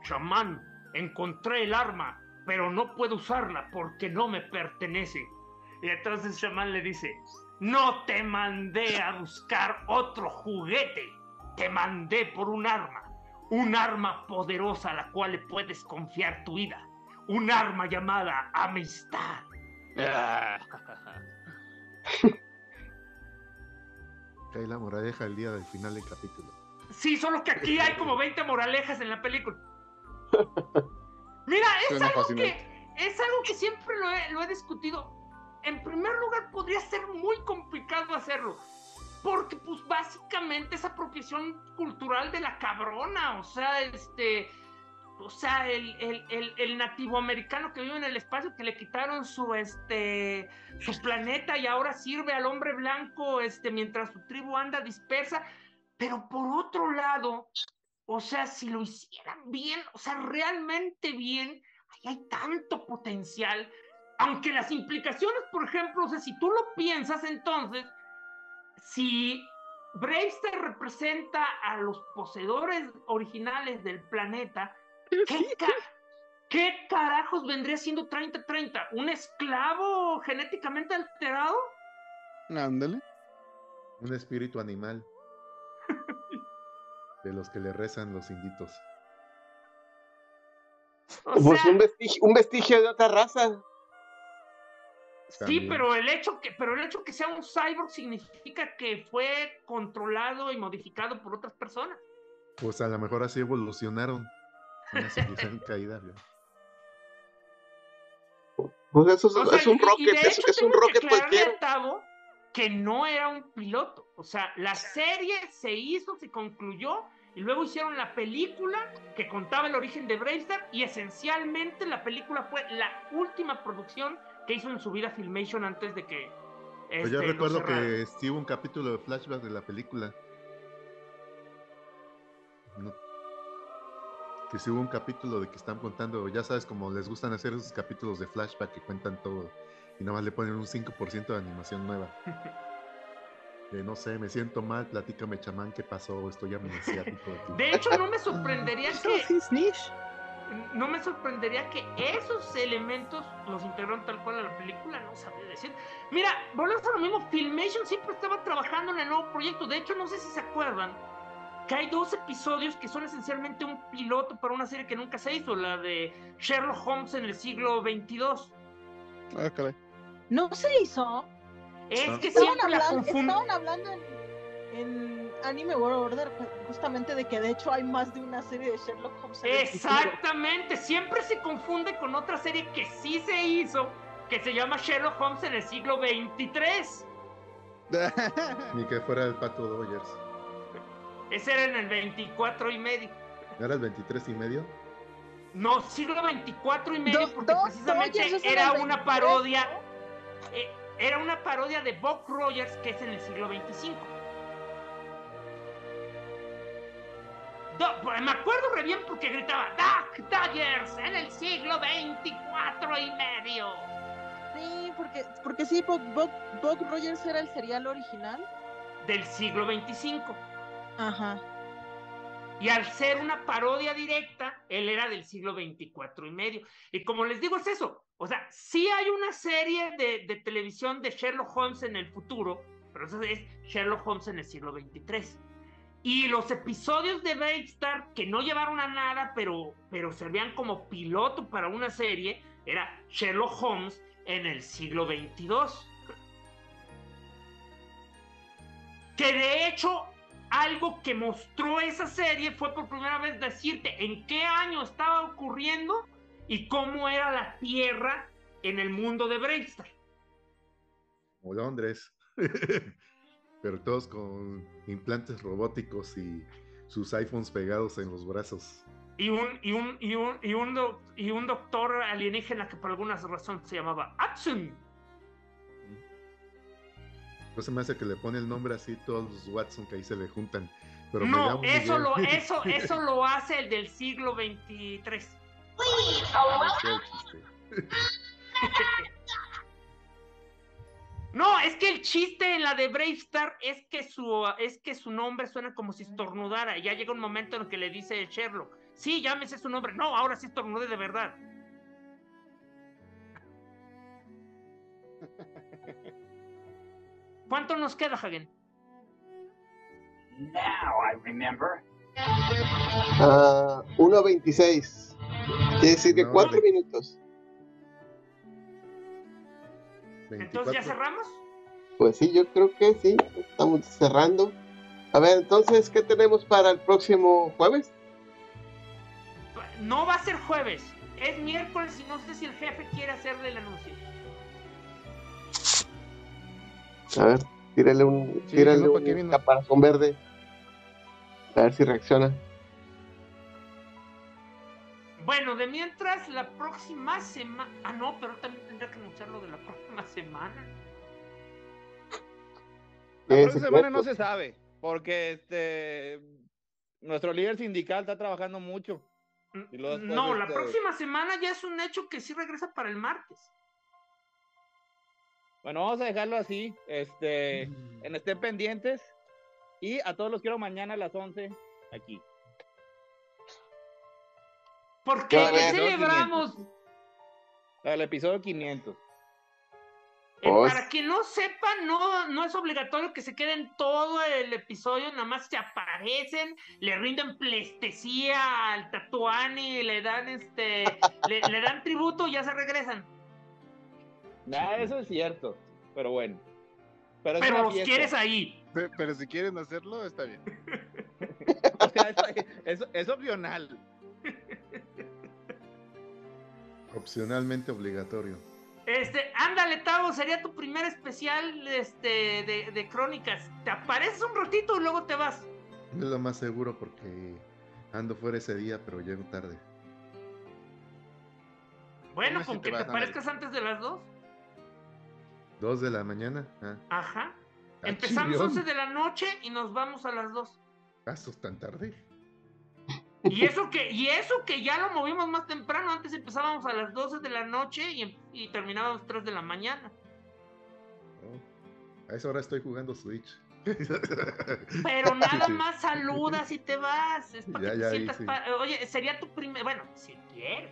chamán, encontré el arma, pero no puedo usarla porque no me pertenece. Y entonces chamán le dice, no te mandé a buscar otro juguete, te mandé por un arma, un arma poderosa a la cual le puedes confiar tu vida, un arma llamada amistad. (laughs) hay la moraleja el día del final del capítulo. Sí, solo que aquí hay como 20 moralejas en la película. Mira, es algo, que, es algo que siempre lo he, lo he discutido. En primer lugar, podría ser muy complicado hacerlo. Porque, pues, básicamente es apropiación cultural de la cabrona. O sea, este o sea, el, el, el, nativo americano que vive en el espacio, que le quitaron su, este, su planeta y ahora sirve al hombre blanco este, mientras su tribu anda dispersa. Pero por otro lado, o sea, si lo hicieran bien, o sea, realmente bien, ahí hay tanto potencial. Aunque las implicaciones, por ejemplo, o sea, si tú lo piensas entonces, si Bravester representa a los poseedores originales del planeta, (laughs) ¿Qué, carajos vendría siendo 30-30? ¿Un esclavo genéticamente alterado? Ándale. Un espíritu animal. (laughs) de los que le rezan los inditos. pues un, vestigio, un vestigio de otra raza. Sí, pero el hecho que, pero el hecho que sea un cyborg significa que fue controlado y modificado por otras personas. Pues a lo mejor así evolucionaron. Una caída, Pues eso es, un rocket, es, un rocket cualquiera. que no era un piloto. O sea, la serie se hizo, se concluyó y luego hicieron la película que contaba el origen de Bravestar y esencialmente la película fue la última producción que hizo en su vida Filmation antes de que... Pues yo este, recuerdo que estuvo un capítulo de flashback de la película. No, que si hubo un capítulo de que están contando, ya sabes, como les gustan hacer esos capítulos de flashback que cuentan todo y nada más le ponen un 5% de animación nueva. (laughs) no sé, me siento mal, platícame chamán, ¿qué pasó? Estoy amnesiático. De hecho, no me sorprendería que... No me sorprendería que esos elementos los integraron tal cual a la película, no sabría decir. Mira, volvemos a lo mismo, Filmation siempre estaba trabajando en el nuevo proyecto, de hecho no sé si se acuerdan, que hay dos episodios que son esencialmente un piloto para una serie que nunca se hizo, la de Sherlock Holmes en el siglo XXII. Ah, ¿No se hizo? Es que Estaban siempre la hablando, confundo. estaban hablando en, en Anime World Order justamente de que de hecho hay más de una serie de Sherlock Holmes. en el. Exactamente, siempre se confunde con otra serie que sí se hizo, que se llama Sherlock Holmes en el siglo XXIII. (laughs) Ni que fuera el pato Dodgers. Ese era en el 24 y medio. ¿No era el 23 y medio? No, siglo 24 y medio, Do- porque precisamente era una 23, parodia, eh, era una parodia de Buck Rogers que es en el siglo 25. Do- pues, me acuerdo re bien porque gritaba Duck Dodgers en el siglo 24 y medio. Sí, porque, porque sí, Buck, Buck- Buck Rogers era el serial original. del siglo 25. Ajá. Y al ser una parodia directa, él era del siglo 24 y medio. Y como les digo, es eso. O sea, sí hay una serie de, de televisión de Sherlock Holmes en el futuro, pero eso es Sherlock Holmes en el siglo 23. Y los episodios de Star que no llevaron a nada, pero, pero servían como piloto para una serie, era Sherlock Holmes en el siglo 22. Que de hecho algo que mostró esa serie fue por primera vez decirte en qué año estaba ocurriendo y cómo era la Tierra en el mundo de Bravestar. O Londres. (laughs) Pero todos con implantes robóticos y sus iPhones pegados en los brazos. Y un, y un, y un, y un, doc- y un doctor alienígena que por alguna razón se llamaba Atsun. No se me hace que le pone el nombre así todos los Watson que ahí se le juntan. Pero No, eso lo, (laughs) eso, eso lo hace el del siglo 23. Qué chiste. No, es que el chiste en la de Bravestar es que su es que su nombre suena como si estornudara. Y ya llega un momento en el que le dice Sherlock, sí, llámese su nombre. No, ahora sí estornudé de verdad. ¿Cuánto nos queda, Hagen? Ah, 1.26. Quiere decir que No, 4 de- minutos. Entonces, ¿ya 24. cerramos? Pues sí, yo creo que sí. Estamos cerrando. A ver, entonces, ¿qué tenemos para el próximo jueves? No va a ser jueves. Es miércoles y no sé si el jefe quiere hacerle el anuncio. A ver, tírale un, Sí, tírale no, ¿para qué un caparazón verde. A ver si reacciona. Bueno, de mientras, la próxima semana. Ah, no, pero también tendría que anunciar lo de la (laughs) próxima semana. La ¿Qué próxima semana no se sabe, porque este nuestro líder sindical está trabajando mucho. Y después, no, la este- próxima semana ya es un hecho que sí regresa para el martes. Bueno, vamos a dejarlo así, este, en estén pendientes y a todos los quiero mañana a las 11 aquí. ¿Por qué? Ya, ¿Qué ya, celebramos? El episodio 500. Eh, Pues- para quien no sepa, no, no es obligatorio que se queden todo el episodio, nada más se aparecen, le rinden plestesía al tatuani, le dan este, le, le dan tributo y ya se regresan. Nada, eso es cierto, pero bueno. Pero, Pero los fiesta. quieres ahí. Pe- Pero si quieren hacerlo, está bien. (laughs) O sea, es, es- es opcional. Opcionalmente obligatorio. Este, ándale, Tavo, sería tu primer especial este, de, de crónicas. Te apareces un ratito y luego te vas. Es lo más seguro porque ando fuera ese día, pero llego tarde. Bueno, ¿Cómo si con te que te ándale? aparezcas antes de las dos. Dos de la mañana. Ah, Ajá. ah, Empezamos. 11 de la noche y nos vamos a las 2. ¿Casos tan tarde? Y eso que, y eso que ya lo movimos más temprano, antes empezábamos a las 12 de la noche y, em- y terminábamos 3 de la mañana. Oh, A esa hora estoy jugando Switch. (laughs) Pero nada más saludas y te vas. Es para Ya, que te ya, ahí sientas sí. Oye, sería tu primer. Bueno, si quieres.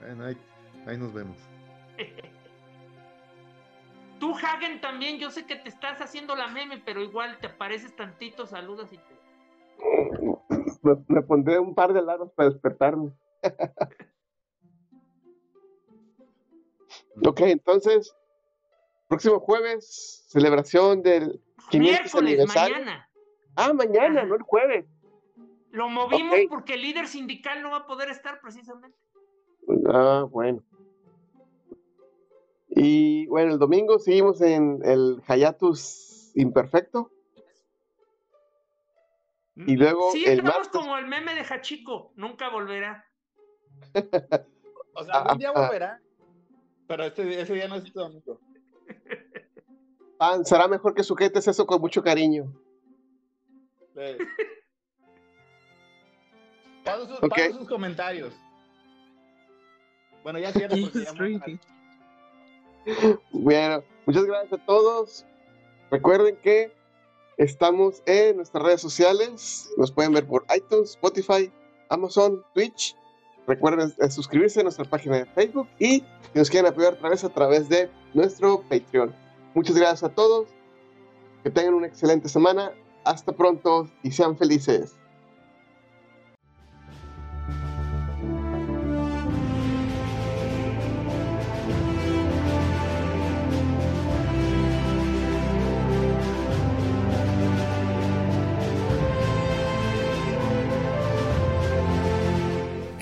Bueno, ahí, ahí nos vemos. (laughs) Tú, Hagen, también, yo sé que te estás haciendo la meme, pero igual te apareces tantito, saludas y te. Me, me pondré un par de lados para despertarme. (laughs) ok, entonces, próximo jueves, celebración del 500 Miércoles, mañana. Ah, mañana, Ajá. no el jueves. Lo movimos porque el líder sindical no va a poder estar precisamente. Ah, bueno. Y bueno, el domingo seguimos en el Hayatus Imperfecto. Y luego Sí, el martes. como el meme de Hachiko, nunca volverá. O sea, Ah, algún día (laughs) ah. volverá. Pero este, ese día no es este domingo. Pan, (laughs) será mejor que sujetes eso con mucho cariño. Eh. (laughs) Paso sus, Ok. paso sus comentarios. Bueno, ya cierra porque ya. Bueno, muchas gracias a todos. Recuerden que estamos en nuestras redes sociales. Nos pueden ver por iTunes, Spotify, Amazon, Twitch. Recuerden eh, suscribirse a nuestra página de Facebook y si nos quieren apoyar otra vez a través de nuestro Patreon. Muchas gracias a todos. Que tengan una excelente semana. Hasta pronto y sean felices.